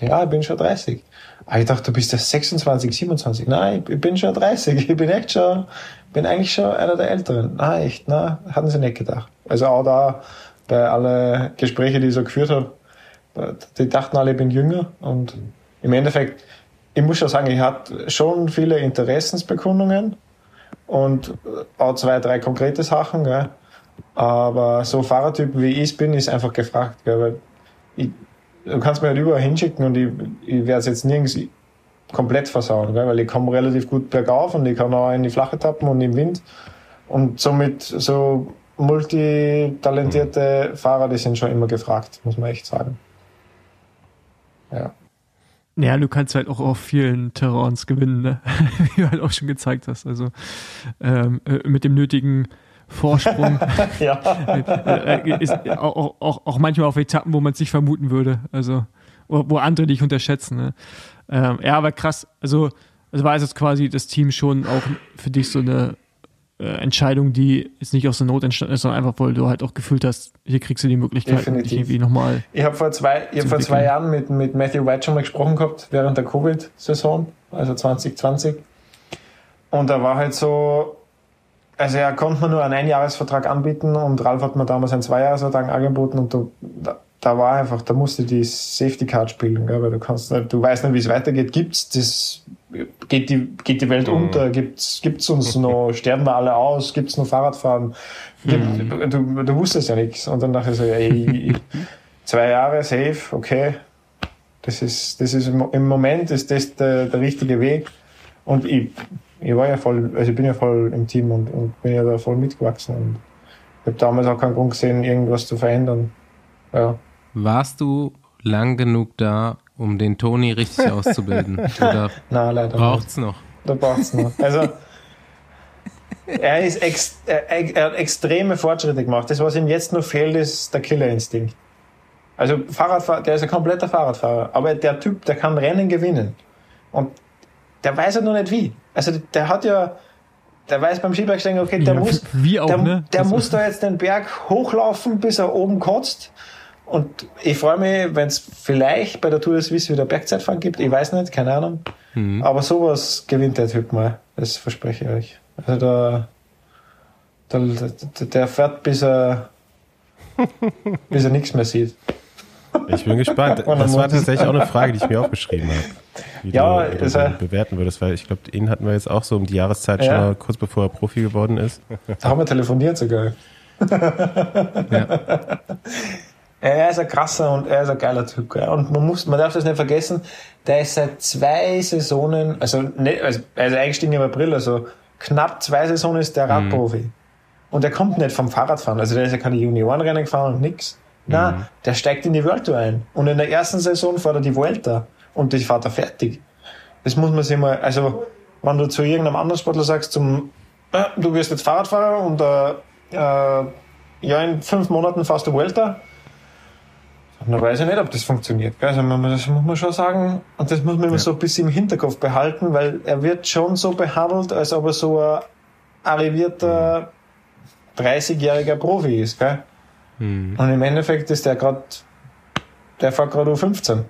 Ja, ich bin schon 30. Aber ich dachte, du bist ja 26, 27. Nein, ich bin schon 30. Ich bin echt schon, bin eigentlich schon einer der Älteren. Nein, echt, nein, hatten sie nicht gedacht. Also auch da, bei alle Gespräche, die ich so geführt habe, die dachten alle, ich bin jünger. Und im Endeffekt, ich muss schon sagen, ich hatte schon viele Interessensbekundungen und auch zwei, drei konkrete Sachen, gell. Aber so Fahrertyp wie ich bin, ist einfach gefragt. Gell? Weil ich, du kannst mir halt überall hinschicken und ich, ich werde es jetzt nirgends komplett versauen, gell? weil ich komme relativ gut bergauf und ich kann auch in die Flache tappen und im Wind. Und somit so multitalentierte Fahrer, die sind schon immer gefragt, muss man echt sagen. Ja. Ja, du kannst halt auch auf vielen Terrains gewinnen, ne? wie du halt auch schon gezeigt hast. Also ähm, äh, mit dem nötigen Vorsprung. ja. Äh, äh, ist auch, auch, auch manchmal auf Etappen, wo man es nicht vermuten würde. Also, wo, wo andere dich unterschätzen. Ne? Ähm, ja, aber krass. Also, also war es jetzt quasi das Team schon auch für dich so eine äh, Entscheidung, die jetzt nicht aus der Not entstanden ist, sondern einfach, weil du halt auch gefühlt hast, hier kriegst du die Möglichkeit, Definitiv. dich irgendwie nochmal. Ich habe vor zwei, ich hab vor zwei Jahren mit, mit Matthew White schon mal gesprochen gehabt, während der Covid-Saison, also 2020. Und da war halt so, also er konnte mir nur einen Einjahresvertrag anbieten und Ralf hat mir damals einen Zweijahresvertrag angeboten und da, da war einfach, da musste die Safety Card spielen, gell, weil du kannst nicht, du weißt nicht, wie es weitergeht. Gibt's das, geht die, geht die Welt mhm. unter? Gibt's, gibt's uns noch, sterben wir alle aus? Gibt's noch Fahrradfahren? Gibt, mhm. du, du wusstest ja nichts. Und dann dachte ich so, ey, zwei Jahre safe, okay. Das ist, das ist im Moment ist das der, der richtige Weg. Und ich, ich war ja voll, also ich bin ja voll im Team und, und bin ja da voll mitgewachsen und ich habe damals auch keinen Grund gesehen, irgendwas zu verändern. Ja. Warst du lang genug da, um den Toni richtig auszubilden? Oder Nein, leider braucht's nicht. noch? Da braucht's noch. Also er, ist ex, er, er, hat extreme Fortschritte gemacht. Das, was ihm jetzt noch fehlt, ist der Killerinstinkt. Also Fahrradfahrer, der ist ein kompletter Fahrradfahrer, aber der Typ, der kann Rennen gewinnen. Und der weiß ja noch nicht wie. Also der hat ja, der weiß beim Skibergsteigen, okay, der ja, muss, auch, der, ne? der muss da jetzt den Berg hochlaufen, bis er oben kotzt. Und ich freue mich, wenn es vielleicht bei der Tour de Suisse wieder Bergzeitfahren gibt. Ich weiß nicht, keine Ahnung. Mhm. Aber sowas gewinnt der Typ mal. Das verspreche ich euch. Also da, da der fährt, bis er, bis er nichts mehr sieht. Ich bin gespannt. Das war tatsächlich auch eine Frage, die ich mir aufgeschrieben habe. Wie Ja, du, wie ist er- bewerten würdest, weil ich glaube, ihn hatten wir jetzt auch so um die Jahreszeit Ja. schon mal kurz bevor er Profi geworden ist. Da haben wir telefoniert sogar. Er ist ein krasser und er ist ein geiler Typ. Gell? Und man muss, man darf das nicht vergessen, der ist seit zwei Saisonen, also, nicht, also er ist eingestiegen im April, also knapp zwei Saisonen ist der Radprofi. Und der kommt nicht vom Fahrradfahren, also der ist ja keine Juniorenrennen gefahren und nix. Nein, der steigt in die World Tour ein. Und in der ersten Saison fährt er die Vuelta. Und die fährt er fertig. Das muss man sich mal, also, wenn du zu irgendeinem anderen Sportler sagst, zum, äh, du wirst jetzt Fahrradfahrer und äh, äh, ja, in fünf Monaten fährst du Vuelta, dann weiß ich nicht, ob das funktioniert. gell? Also das muss man schon sagen, und das muss man immer so ein bisschen im Hinterkopf behalten, weil er wird schon so behandelt, als ob er so ein arrivierter 30-jähriger Profi ist. Gell? Und im Endeffekt ist der gerade, der fährt gerade U15.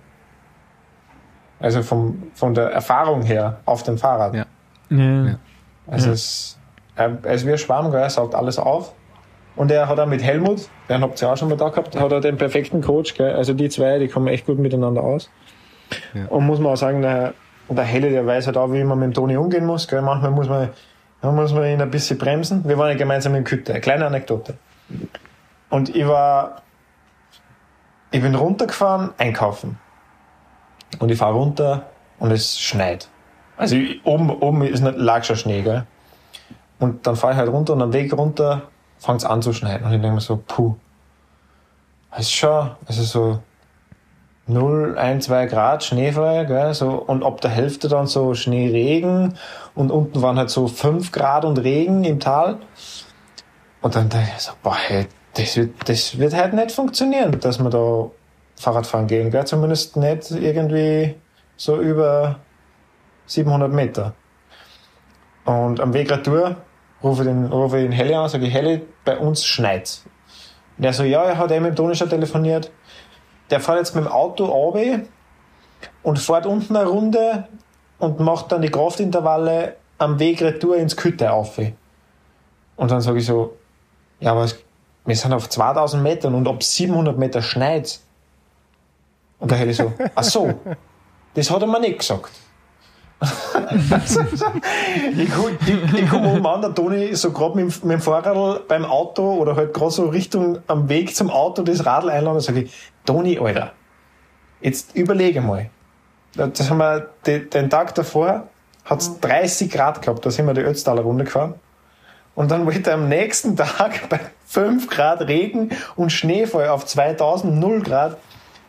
Also vom, von der Erfahrung her auf dem Fahrrad. Ja. Ja. Ja. Also es, er, er ist wie ein Schwamm, gell? er saugt alles auf. Und er hat auch mit Helmut, den habt ihr auch schon mal da gehabt, hat er den perfekten Coach. Gell? Also die zwei, die kommen echt gut miteinander aus. Ja. Und muss man auch sagen, der, der Helle, der weiß halt auch, wie man mit dem Toni umgehen muss. Gell? Manchmal muss man, muss man ihn ein bisschen bremsen. Wir waren ja gemeinsam in Kütte. Eine kleine Anekdote. Und ich war, ich bin runtergefahren, einkaufen. Und ich fahre runter und es schneit. Also ich, oben, oben ist nicht, lag schon Schnee, gell? Und dann fahre ich halt runter und am Weg runter fängt es an zu schneien. Und ich denke mir so, puh. Das ist schon, also so 0, 1, 2 Grad Schneefall, gell? So, und ab der Hälfte dann so Schneeregen und unten waren halt so 5 Grad und Regen im Tal. Und dann dachte ich so, boah, hey, das wird, das wird halt nicht funktionieren, dass wir da Fahrradfahren gehen, gell? Zumindest nicht irgendwie so über 700 Meter. Und am Weg retour rufe ich den, rufe ich den Heli an, sage ich, Heli, bei uns schneit's. Und er so, ja, er hat eben mit dem Toni schon telefoniert. Der fährt jetzt mit dem Auto runter und fährt unten eine Runde und macht dann die Kraftintervalle am Weg retour ins Kütte auf. Und dann sage ich so, ja, aber es, wir sind auf 2000 Metern und ab 700 Meter schneit's. Und der Heli so, ach so, das hat er mir nicht gesagt. ich, ich, ich komme oben an, der Toni so gerade mit, dem- mit dem Fahrrad beim Auto oder halt gerade so Richtung am Weg zum Auto das Radl einladen und sage ich, Toni, Alter, jetzt überlege mal. Das haben wir de, den Tag davor hat es 30 Grad gehabt, da sind wir die Ötztaler Runde gefahren. Und dann wollte er am nächsten Tag bei 5 Grad Regen und Schneefall auf 2000, 0 Grad,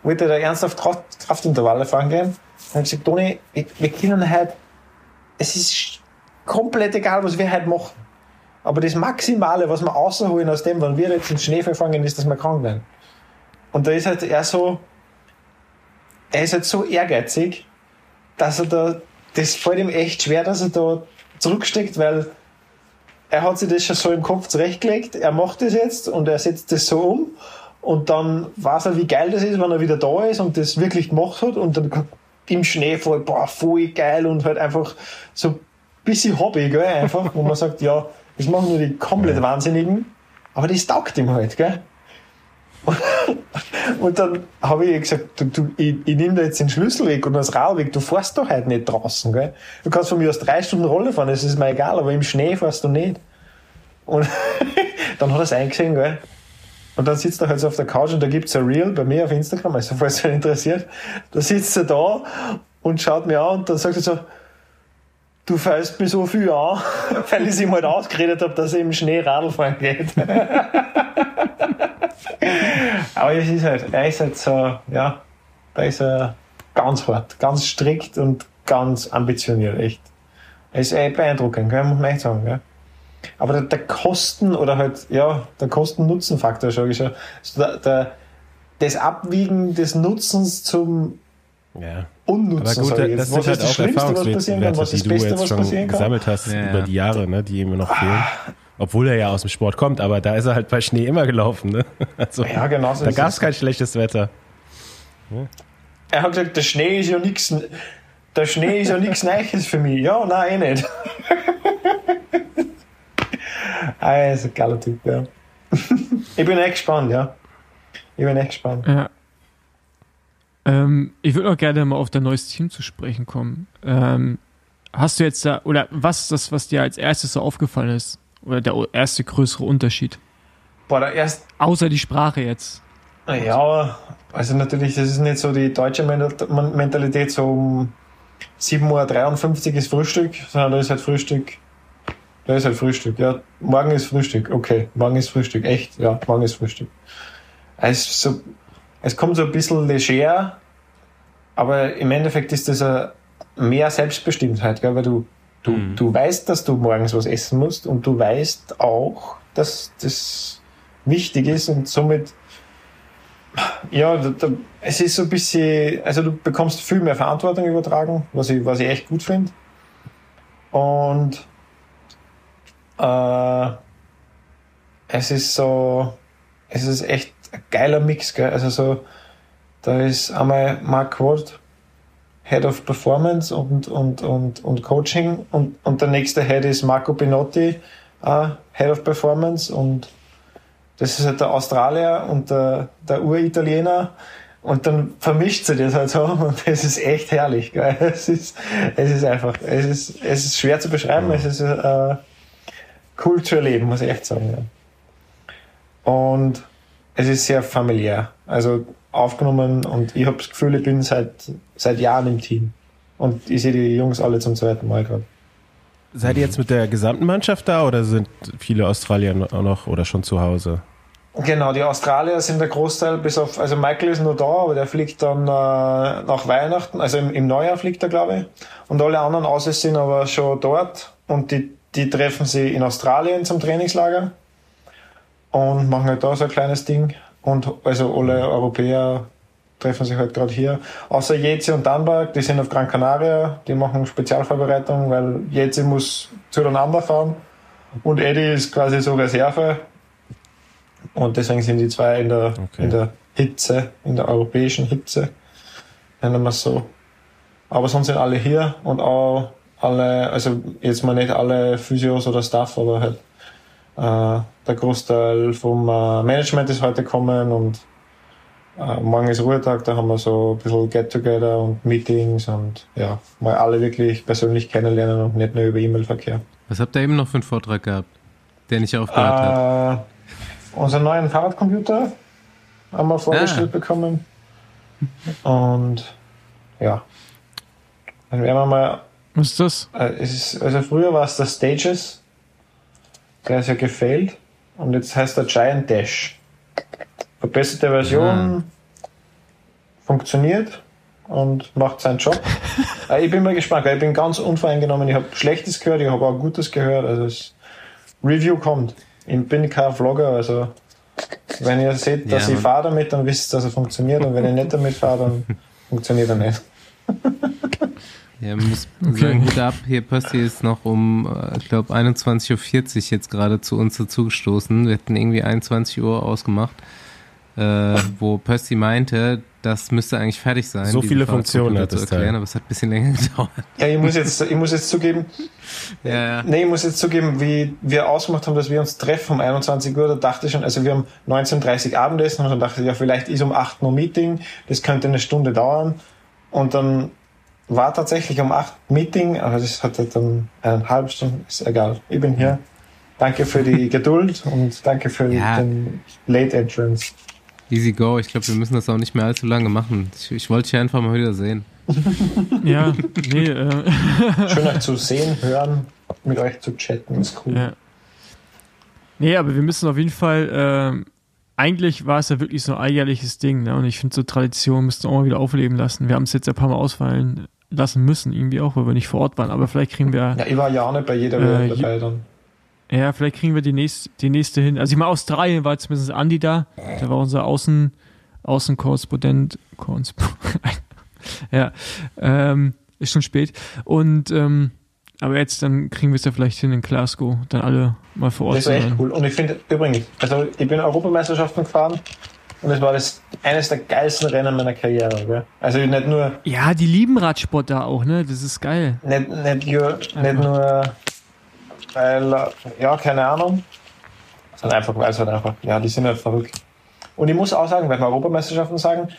wollte er ernsthaft Kraft, Kraftintervalle fahren gehen. Ich gesagt, Toni, wir, können halt, es ist komplett egal, was wir heute machen. Aber das Maximale, was wir rausholen aus dem, wenn wir jetzt ins Schneefall fahren gehen, ist, dass wir krank werden. Und da ist halt er so, er ist halt so ehrgeizig, dass er da, das fällt ihm echt schwer, dass er da zurücksteckt, weil er hat sich das schon so im Kopf zurechtgelegt, er macht das jetzt und er setzt das so um. Und dann weiß er, wie geil das ist, wenn er wieder da ist und das wirklich gemacht hat. Und dann im Schneefall, boah, voll geil und halt einfach so ein bisschen Hobby, gell, einfach, wo man sagt, ja, das machen nur die komplett Wahnsinnigen, aber das taugt ihm halt, gell. Und dann habe ich gesagt, du, du, ich, ich nehme da jetzt den Schlüssel weg und das Rad weg, du fährst doch halt nicht draußen, gell? Du kannst von mir aus drei Stunden Rolle fahren, das ist mir egal, aber im Schnee fährst du nicht. Und dann hat er es eingesehen, gell? Und dann sitzt er halt so auf der Couch und da gibt's ein Reel bei mir auf Instagram, also falls euch interessiert, da sitzt er da und schaut mir an und dann sagt er so, du fällst mir so viel an, weil ich es ihm halt ausgeredet habe, dass er im Schnee Radl fahren geht. Aber es ist halt, er ist halt so, ja, da ist er ganz hart, ganz strikt und ganz ambitioniert, echt. Er ist echt beeindruckend, gell, muss man echt sagen, gell. Aber der, der Kosten oder halt, ja, der Kosten-Nutzen-Faktor, sage ich schon, also der, der, das Abwiegen des Nutzens zum Ja. Unnutzen, Aber gut, das jetzt. sind Was halt ist das auch Schlimmste, was passieren kann? Erfahrungswerte, Was das du Beste, jetzt was schon passieren kann? gesammelt hast Ja, ja. über die Jahre, ne, die ihm noch fehlen. Obwohl er ja aus dem Sport kommt, aber da ist er halt bei Schnee immer gelaufen. Ne? Also, Ja, genau so da gab es. kein schlechtes Wetter. Er hat gesagt, der Schnee ist ja nichts, der Schnee ist ja nichts Neues für mich. Ja, nein, eh nicht. ah, er ist ein geiler Typ, ja. ich bin echt gespannt, ja. Ich bin echt gespannt. Ja. Ähm, ich würde auch gerne mal auf dein neues Team zu sprechen kommen. Ähm, hast du jetzt da, oder was ist das, was dir als erstes so aufgefallen ist? Oder der erste größere Unterschied? Boah, der erste. Außer die Sprache jetzt. Ja, also natürlich, das ist nicht so die deutsche Mentalität, so um 7.53 Uhr ist Frühstück, sondern da ist halt Frühstück. Da ist halt Frühstück. Ja, morgen ist Frühstück. Okay, morgen ist Frühstück. Echt? Ja, morgen ist Frühstück. Es, so, es kommt so ein bisschen leger, aber im Endeffekt ist das eine mehr Selbstbestimmtheit, gell? weil du, du, mhm. du weißt, dass du morgens was essen musst und du weißt auch, dass das wichtig ist und somit ja, da, da, es ist so ein bisschen, also du bekommst viel mehr Verantwortung übertragen, was ich, was ich echt gut finde. Und äh, es ist so, es ist echt ein geiler Mix, gell? Also so, da ist einmal Mark Ward, Head of Performance und, und, und, und Coaching und, und der nächste Head ist Marco Pinotti, uh, Head of Performance und das ist halt der Australier und der, der Uritaliener. Und dann vermischt sie das halt so und es ist echt herrlich. Gell? Es, ist, es ist einfach, es ist, es ist schwer zu beschreiben, es ist äh, cool zu erleben, muss ich echt sagen. Ja. Und es ist sehr familiär. Also aufgenommen und ich habe das Gefühl, ich bin seit, seit Jahren im Team. Und ich sehe die Jungs alle zum zweiten Mal gerade. Seid ihr jetzt mit der gesamten Mannschaft da oder sind viele Australier noch oder schon zu Hause? Genau, die Australier sind der Großteil, bis auf, also Michael ist nur da, aber der fliegt dann äh, nach Weihnachten, also im, im Neujahr fliegt er, glaube ich. Und alle anderen Aussies sind aber schon dort und die, die treffen sie in Australien zum Trainingslager und machen halt da so ein kleines Ding. Und also alle Europäer treffen sich halt gerade hier. Außer Jeze und Danberg, die sind auf Gran Canaria, die machen Spezialvorbereitung, weil Jeze muss zueinander fahren und Eddie ist quasi so Reserve. Und deswegen sind die zwei in der, okay. in der Hitze, in der europäischen Hitze, nennen wir es so. Aber sonst sind alle hier und auch alle, also jetzt mal nicht alle Physios oder Staff, aber halt äh, der Großteil vom äh, Management ist heute gekommen und äh, morgen ist Ruhetag, da haben wir so ein bisschen Get-Together und Meetings und ja, mal alle wirklich persönlich kennenlernen und nicht nur über E-Mail-Verkehr. Was habt ihr eben noch für einen Vortrag gehabt, der nicht aufgehört äh, hat? Unseren neuen Fahrradcomputer haben wir vorgestellt ah. bekommen. Und ja, dann werden wir mal. Was ist das? Äh, ist, also früher war es der Stages, der ist ja gefailt und jetzt heißt der Giant Dash verbesserte Version ja. funktioniert und macht seinen Job. Äh, ich bin mal gespannt, ich bin ganz unvoreingenommen. Ich habe Schlechtes gehört, ich habe auch Gutes gehört. Also das Review kommt. Ich bin kein Vlogger, also wenn ihr seht, dass ja, ich fahre damit, dann wisst ihr, dass er funktioniert. Und wenn ich nicht damit fahre, dann funktioniert er nicht. Ja, man muss okay. sagen, gut ab. Hier Percy ist noch um, ich glaube, 21.40 Uhr jetzt gerade zu uns dazugestoßen. Wir hatten irgendwie 21 Uhr ausgemacht äh, wo Percy meinte, das müsste eigentlich fertig sein. So viele Funktionen hat zu erklären, aber es hat ein bisschen länger gedauert. Ja, ich muss jetzt, ich muss jetzt zugeben, ja, ja. nee, ich muss jetzt zugeben, wie wir ausgemacht haben, dass wir uns treffen um 21 Uhr, da dachte ich schon, also wir haben 19.30 Uhr Abendessen und dann dachte ich, ja, vielleicht ist um 8 Uhr Meeting, das könnte eine Stunde dauern und dann war tatsächlich um 8 Meeting, aber das hatte dann eine halbe Stunde, ist egal, ich bin hier. Danke für die Geduld und danke für ja. den Late Entrance. Easy go. Ich glaube, wir müssen das auch nicht mehr allzu lange machen. Ich, ich wollte dich einfach mal wieder sehen. ja, nee. Äh. Schön euch zu sehen, hören, mit euch zu chatten, ist cool. Ja. Nee, aber wir müssen auf jeden Fall, äh, eigentlich war es ja wirklich so ein alljährliches Ding, ne? Und ich finde, so Tradition müssten wir auch mal wieder aufleben lassen. Wir haben es jetzt ein paar Mal ausfallen lassen müssen, irgendwie auch, weil wir nicht vor Ort waren. Aber vielleicht kriegen wir. Ja, ich war ja auch nicht bei jeder äh, dabei dann. Ja, vielleicht kriegen wir die nächste, die nächste hin. Also ich meine, Australien war zumindest Andi da. Der war unser Außen, Außenkorrespondent. ja, ähm, ist schon spät. Und ähm, aber jetzt dann kriegen wir es ja vielleicht hin in Glasgow, dann alle mal vor Ort. Das ist echt cool. Und ich finde übrigens, also ich bin Europameisterschaften gefahren und es war das eines der geilsten Rennen meiner Karriere. Gell? Also nicht nur. Ja, die lieben Radsport da auch, ne? Das ist geil. Nicht, nicht, nur, nicht nur weil, ja, keine Ahnung. Sind einfach, weil es halt einfach, ja, die sind halt verrückt. Und ich muss auch sagen, wenn wir Europameisterschaften sagen,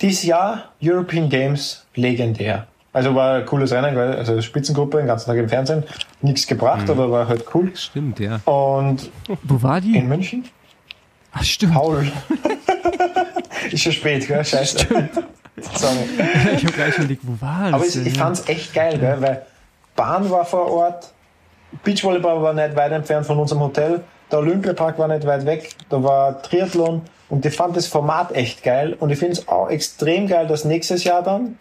dieses Jahr European Games legendär. Also war ein cooles Rennen, gell? also Spitzengruppe, den ganzen Tag im Fernsehen. Nichts gebracht, Mhm. aber war halt cool. Stimmt, ja. Und Wo war die? in München? Ach, stimmt. Paul. ist schon spät, gell? Scheiße. Sorry. Ich habe gleich überlegt, wo war das? Aber ich, ich fand's echt geil, gell? weil Bahn war vor Ort, Beachvolleyball war nicht weit entfernt von unserem Hotel, der Olympiapark war nicht weit weg, da war Triathlon und ich fand das Format echt geil und ich finde es auch extrem geil, dass nächstes Jahr dann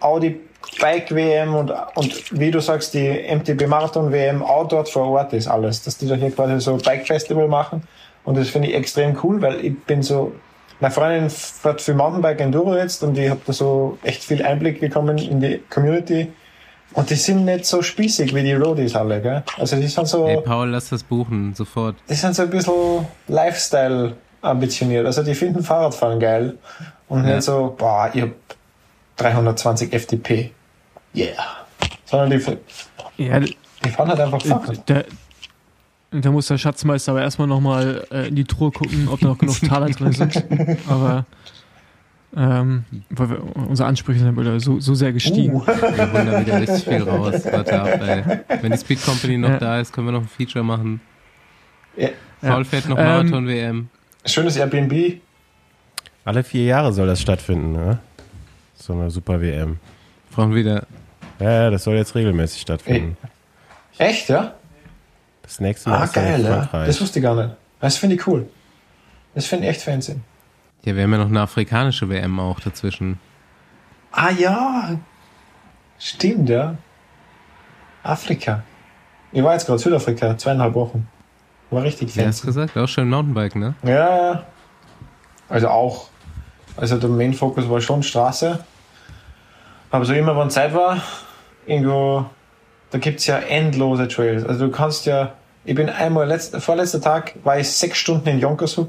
auch die Bike-WM und, und wie du sagst, die MTB Marathon-WM auch dort vor Ort ist alles, dass die da hier quasi so Bike-Festival machen und das finde ich extrem cool, weil ich bin so, meine Freundin fährt für Mountainbike Enduro jetzt und ich habe da so echt viel Einblick bekommen in die Community und die sind nicht so spießig wie die Roadies alle, gell? Also die sind so, Ey, Paul, lass das buchen, sofort. die sind so ein bisschen Lifestyle ambitioniert. Also die finden Fahrradfahren geil und Ja. nicht so, boah, ich hab 320 FDP. Yeah. Sondern die, Ja, die fahren halt einfach Fahrrad. da, da muss der Schatzmeister aber erstmal nochmal äh, in die Truhe gucken, ob da noch genug Taler drin sind. Aber ähm, weil wir, unsere Ansprüche sind wieder so, so sehr gestiegen. Uh. Wir holen da wieder richtig viel raus. Warte ab, ey. Wenn die Speed Company noch Ja. da ist, können wir noch ein Feature machen. Ja. Paul fährt noch Ähm, Marathon-WM. Schönes Airbnb. Alle vier Jahre soll das stattfinden, ne? So eine super WM. Brauchen wieder. Ja, ja, das soll jetzt regelmäßig stattfinden. Echt, ja? Das nächste Mal Ah, geil, ja. Frankreich. Das wusste ich gar nicht. Das finde ich cool. Das finde ich echt fancy. Ja, wir haben ja noch eine afrikanische WM auch dazwischen. Ah ja, stimmt, ja. Afrika. Ich war jetzt gerade Südafrika, zweieinhalb Wochen. War richtig Wer hast fancy. gesagt? Auch schön Mountainbike, ne? Ja, ja. Also auch. Also der Main Focus war schon Straße. Aber so immer, wenn Zeit war, irgendwo, da gibt's ja endlose Trails. Also du kannst ja, ich bin einmal, letzt, vorletzter Tag war ich sechs Stunden in Jonkershoek,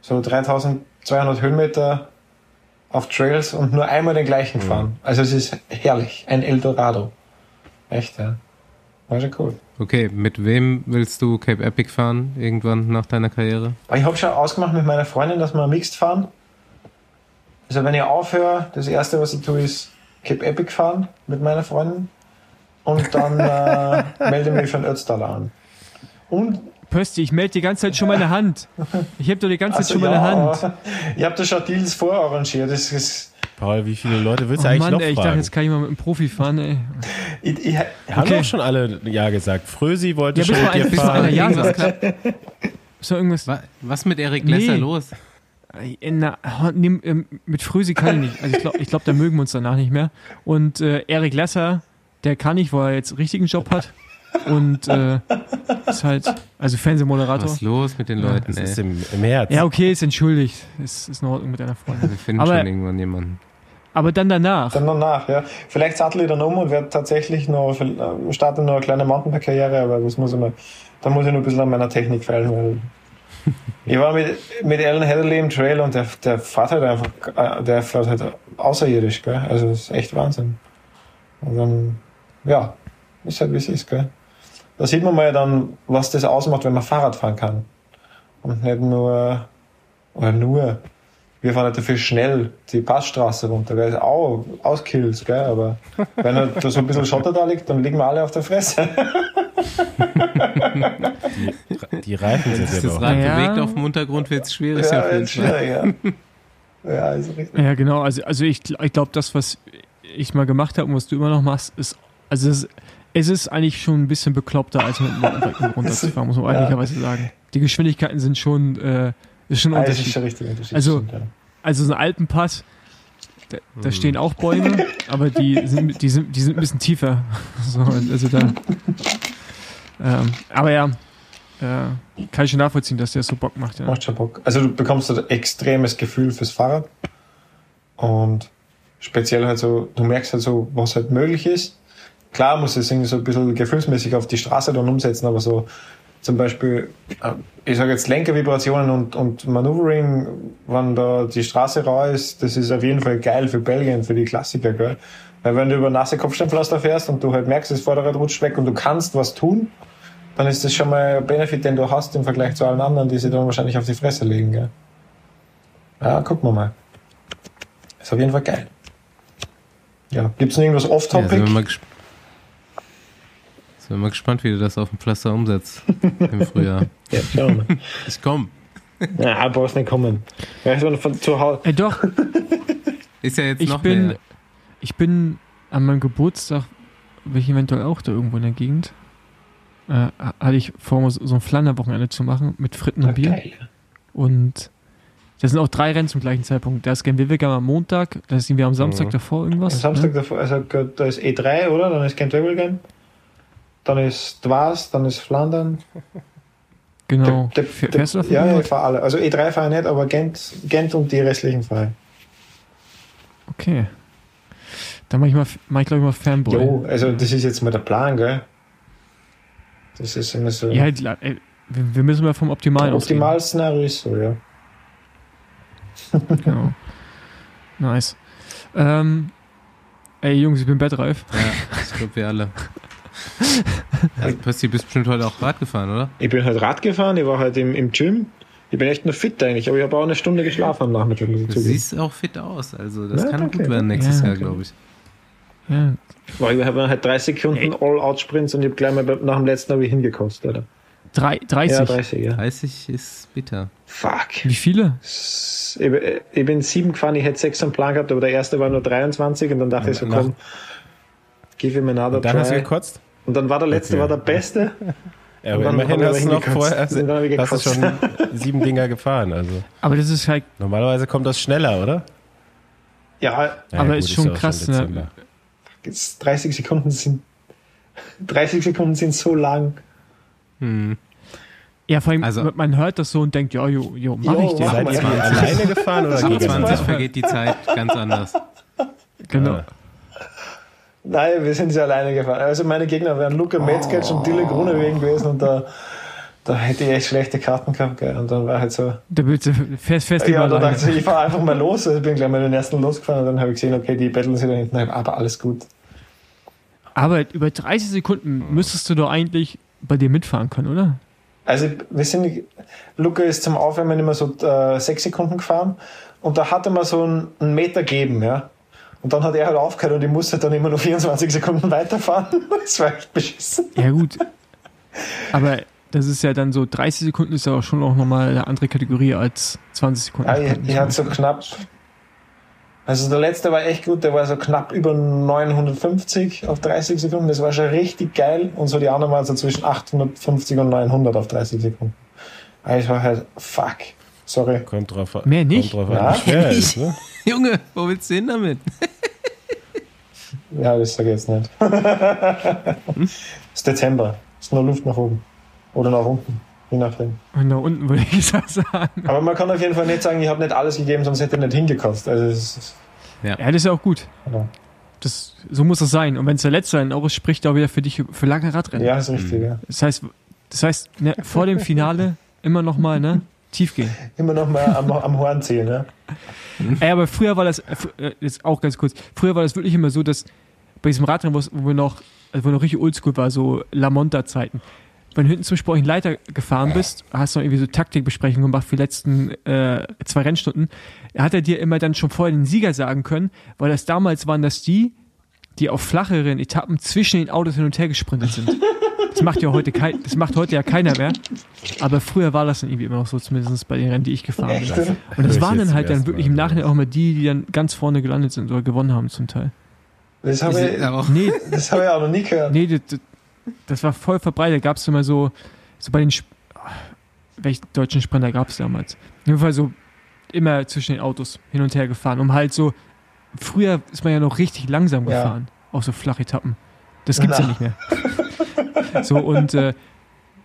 so 3200 Höhenmeter auf Trails und nur einmal den gleichen gefahren. Also es ist herrlich, ein Eldorado. Echt, ja. War schon cool. Okay, mit wem willst du Cape Epic fahren irgendwann nach deiner Karriere? Ich habe schon ausgemacht mit meiner Freundin, dass wir Mixed fahren. Also wenn ich aufhöre, das erste, was ich tue, ist Cape Epic fahren mit meiner Freundin. Und dann äh, melde mich für den Ötztaler an. Und Pösti, ich melde die ganze Zeit schon meine Hand. Ich habe doch die ganze Zeit also, schon meine ja, Hand. ich habe da schon Deals vorarrangiert. Das ist, Paul, wie viele Leute willst du Oh eigentlich Mann, noch ey, ich dachte, fragen? jetzt kann ich mal mit einem Profi fahren, ey. ich, ich, Haben Okay. doch schon alle Ja gesagt. Frösi wollte Ja, schon mit dir fahren. Ja. Ist doch irgendwas. Wa- Was mit Erik Nee. Lesser los? Äh, Na, nimm, ähm, mit Frösi kann ich nicht. Also ich glaube, ich glaub, da mögen wir uns danach nicht mehr. Und äh, Erik Lesser, der kann nicht, weil er jetzt einen richtigen Job hat. Und äh, ist halt, also Fernsehmoderator. Was ist los mit den Ja, Leuten, Das ist im, im Herz. Ja, okay, ist entschuldigt. Ist, ist in Ordnung mit deiner Freundin. Wir finden Aber- schon irgendwann jemanden. Aber dann danach. dann danach, ja. Vielleicht sattel ich dann um und werde tatsächlich noch, äh, starte noch eine kleine Mountainbike-Karriere, aber das muss ich mal, da muss ich noch ein bisschen an meiner Technik feilen, weil ich war mit, mit Alan Heatherley im Trail und der, der fährt halt einfach, äh, der fährt halt außerirdisch, gell. Also, das ist echt Wahnsinn. Und dann, ja, ist halt wie es ist, gell. Da sieht man mal dann, was das ausmacht, wenn man Fahrrad fahren kann. Und nicht nur, oder nur, wir fahren halt dafür schnell die Passstraße runter, gell. Ist auch auskills, gell. Aber wenn halt da so ein bisschen Schotter da liegt, dann liegen wir alle auf der Fresse. Die Reifen sind Ist ja das auch. Rad Ja. bewegt auf dem Untergrund, wird es schwierig Ja, Fall. schwierig, ja. Ja, ist richtig. Ja, genau. Also, also ich, ich glaube, das, was ich mal gemacht habe und was du immer noch machst, ist, also es, es ist eigentlich schon ein bisschen bekloppter, als mit dem Mountainbike runterzufahren, muss man Ja. ehrlicherweise sagen. Die Geschwindigkeiten sind schon, äh, ist schon ein das ist Unterschied. schon richtig Unterschied. Also- stimmt, ja. Also so ein Alpenpass, da, da Mhm. stehen auch Bäume, aber die sind, die sind, die sind ein bisschen tiefer. So, also da. Ähm, aber ja, äh, kann ich schon nachvollziehen, dass der so Bock macht. Ja. Macht schon Bock. Also du bekommst ein extremes Gefühl fürs Fahrrad und speziell halt so, du merkst halt so, was halt möglich ist. Klar muss es irgendwie so ein bisschen gefühlsmäßig auf die Straße dann umsetzen, aber so zum Beispiel, äh, ich sage jetzt Lenkervibrationen und, und Maneuvering, wenn da die Straße rau ist, das ist auf jeden Fall geil für Belgien, für die Klassiker, gell? Weil wenn du über nasse Kopfsteinpflaster fährst und du halt merkst, das Vorderrad rutscht weg und du kannst was tun, dann ist das schon mal ein Benefit, den du hast im Vergleich zu allen anderen, die sie dann wahrscheinlich auf die Fresse legen. Gell? Ja, gucken wir mal. Ist auf jeden Fall geil. Ja, gibt's noch irgendwas Ja, off-topic? wir wir mal gespannt, wie du das auf dem Pflaster umsetzt im Frühjahr. Ja, schauen wir mal. Ich komm. Ja, brauchst nicht kommen. Weißt du, von zu Hause. Äh, doch, Ist ja jetzt ich noch bin, mehr. ich bin an meinem Geburtstag, bin ich eventuell auch da irgendwo in der Gegend, äh, hatte ich vor, so so ein Flanderwochenende zu machen mit Fritten und Bier. Geil. Und da sind auch drei Rennen zum gleichen Zeitpunkt. Da ist Gen Wevelgem am Montag, da sind wir am Samstag Mhm. davor Am irgendwas. Samstag Ne? davor, also da ist E3, oder? Dann ist Wevelgem. Dann ist Dwas, dann ist Flandern. Genau. Der- der- Fähr- Fährst du? Ja, ja, ich fahre alle. Also E3 fahre ich nicht, aber Gent, Gent und die restlichen fahre Okay. Dann mach ich, mal, mach ich glaube ich mal. Fanboy. Jo, also das ist jetzt mal der Plan, gell? Das ist immer so. Ja, die- ey, wir, wir müssen mal vom Optimalen ausgehen. Optimalszenario ist so, ja. Genau. Nice. Ähm, ey Jungs, ich bin bettreif. Ja, ich glaube, wir alle. Also, Pössi, bist bestimmt heute auch Rad gefahren, oder? Ich bin halt Rad gefahren, ich war halt im, im Gym. Ich bin echt nur fit eigentlich, aber ich habe auch eine Stunde geschlafen am Nachmittag. Du siehst auch fit aus. Also, das Ja, kann danke. gut werden nächstes Ja, Jahr, glaube ich. Ja, Boah, ich habe halt 30 Sekunden All-Out-Sprints und ich habe gleich mal nach dem letzten habe ich hingekostet, oder? drei, 30. Ja, 30, ja. 30 ist bitter. Fuck. Wie viele? Ich, ich bin sieben gefahren, ich hätte sechs am Plan gehabt, aber der erste war nur 23 und dann dachte ich so, Nach- komm, give him another Und dann hast du try. gekotzt? Und dann war der letzte, Okay. war der beste. Ja, aber immerhin hast du noch vorher hast du schon sieben Dinger gefahren. Also Aber das ist halt, normalerweise kommt das schneller, oder? Ja, Ja, Aber gut, ist schon ja auch krass, ne? Dezember. jetzt 30 Sekunden sind 30 Sekunden sind so lang. Hm. ja, vor allem, Also- man hört das so und denkt, ja, jo, jo, mach Jo, ich dir. mach Seid ihr die alleine gefahren oder gegeneinander? 20 vergeht die Zeit ganz anders. Genau. Ah. Nein, wir sind sie alleine gefahren. Also meine Gegner wären Luca Metzger und Dille Grunewegen gewesen und da, da hätte ich echt schlechte Karten gehabt. Gell? Und dann war halt so, Da willst du fährst, fährst ja, da dachte ich, ich fahre einfach mal los. Also ich bin gleich mal den ersten losgefahren und dann habe ich gesehen, okay, die betteln sich da hinten, aber alles gut. Aber über 30 Sekunden müsstest du doch eigentlich bei dir mitfahren können, oder? Also wir sind, Luca ist zum Aufwärmen immer so äh, sechs Sekunden gefahren und da hatte man so einen, einen Meter geben, ja. Und dann hat er halt aufgehört und ich musste dann immer nur 24 Sekunden weiterfahren. Das war echt beschissen. Ja, gut. Aber das ist ja dann so, 30 Sekunden ist ja auch schon auch nochmal eine andere Kategorie als 20 Sekunden. Ja, ich, ich hatte so knapp, also der letzte war echt gut, der war so knapp über 950 auf 30 Sekunden. Das war schon richtig geil. Und so die anderen waren so zwischen 850 und 900 auf 30 Sekunden. Aber ich war halt, fuck. Sorry. Kommt drauf an. Mehr nicht? Kommt drauf Ja. an, schwer er ist, ne? Junge, wo willst du hin damit? Ja, das sag ich jetzt nicht. Es ist Dezember. Es ist nur Luft nach oben. Oder nach unten. Je nachdem. Und da unten würde ich sagen. Aber man kann auf jeden Fall nicht sagen, ich habe nicht alles gegeben, sonst hätte ich nicht hingekostet. Also ist, Ja, das ist ja auch gut. ja. Das, so muss es sein. Und wenn es der letzte sein auch ist, spricht auch wieder für dich für lange Radrennen. ja, ist richtig, ja. Das heißt, das heißt ne, vor dem Finale immer nochmal ne, tief gehen. Immer noch mal am, am Horn ziehen, ne? Ey, aber früher war das, äh, jetzt auch ganz kurz, früher war das wirklich immer so, dass bei diesem Radrennen, wo wir noch, also wo noch richtig oldschool war, so La Monta-Zeiten, wenn du hinten zum Sport Leiter gefahren bist, hast du noch irgendwie so Taktikbesprechungen gemacht für die letzten äh, zwei Rennstunden, hat er dir immer dann schon vorher den Sieger sagen können, weil das damals waren das die, die auf flacheren Etappen zwischen den Autos hin und her gesprintet sind. Das macht ja heute kein, das macht heute ja keiner mehr. Aber früher war das dann irgendwie immer noch so, zumindest bei den Rennen, die ich gefahren bin. Und das waren dann halt dann wirklich im Nachhinein auch mal die, die dann ganz vorne gelandet sind oder gewonnen haben zum Teil. Das habe ich, auch Nee, das hab ich auch noch nie gehört. nee, das, das- war voll verbreitet. Da gab es immer so, so bei den, Sp- welchen deutschen Sprinter gab es damals? Auf jeden Fall so immer zwischen den Autos hin und her gefahren, um halt so, früher ist man ja noch richtig langsam Ja. gefahren, auf so Flachetappen. Das gibt's ja Na. nicht mehr. so und äh,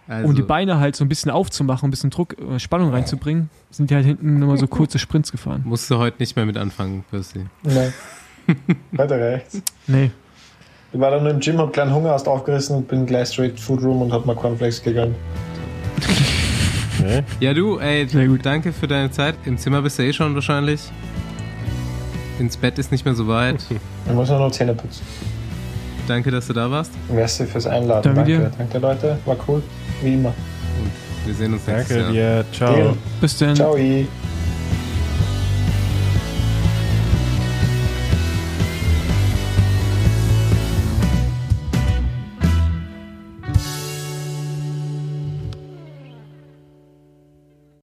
also, um die Beine halt so ein bisschen aufzumachen, ein bisschen Druck, äh, Spannung reinzubringen, sind die halt hinten immer so kurze Sprints gefahren. musst du heute nicht mehr mit anfangen, Percy. Nein. Weiter rechts. Nee. Ich war dann nur im Gym, hab kleinen Hunger erst aufgerissen und bin gleich straight Food Room und hab mal Cornflakes gegönnt. Nee? Ja, du, ey, Sehr gut. danke für deine Zeit. Im Zimmer bist du eh schon wahrscheinlich. Ins Bett ist nicht mehr so weit. Ich muss nur noch Zähne putzen. Danke, dass du da warst. Merci fürs Einladen. Danke Danke, dir. danke Leute. War cool. Wie immer. Wir sehen uns nächstes Danke Jahr. dir. Ciao. Deal. Bis dann. Ciao.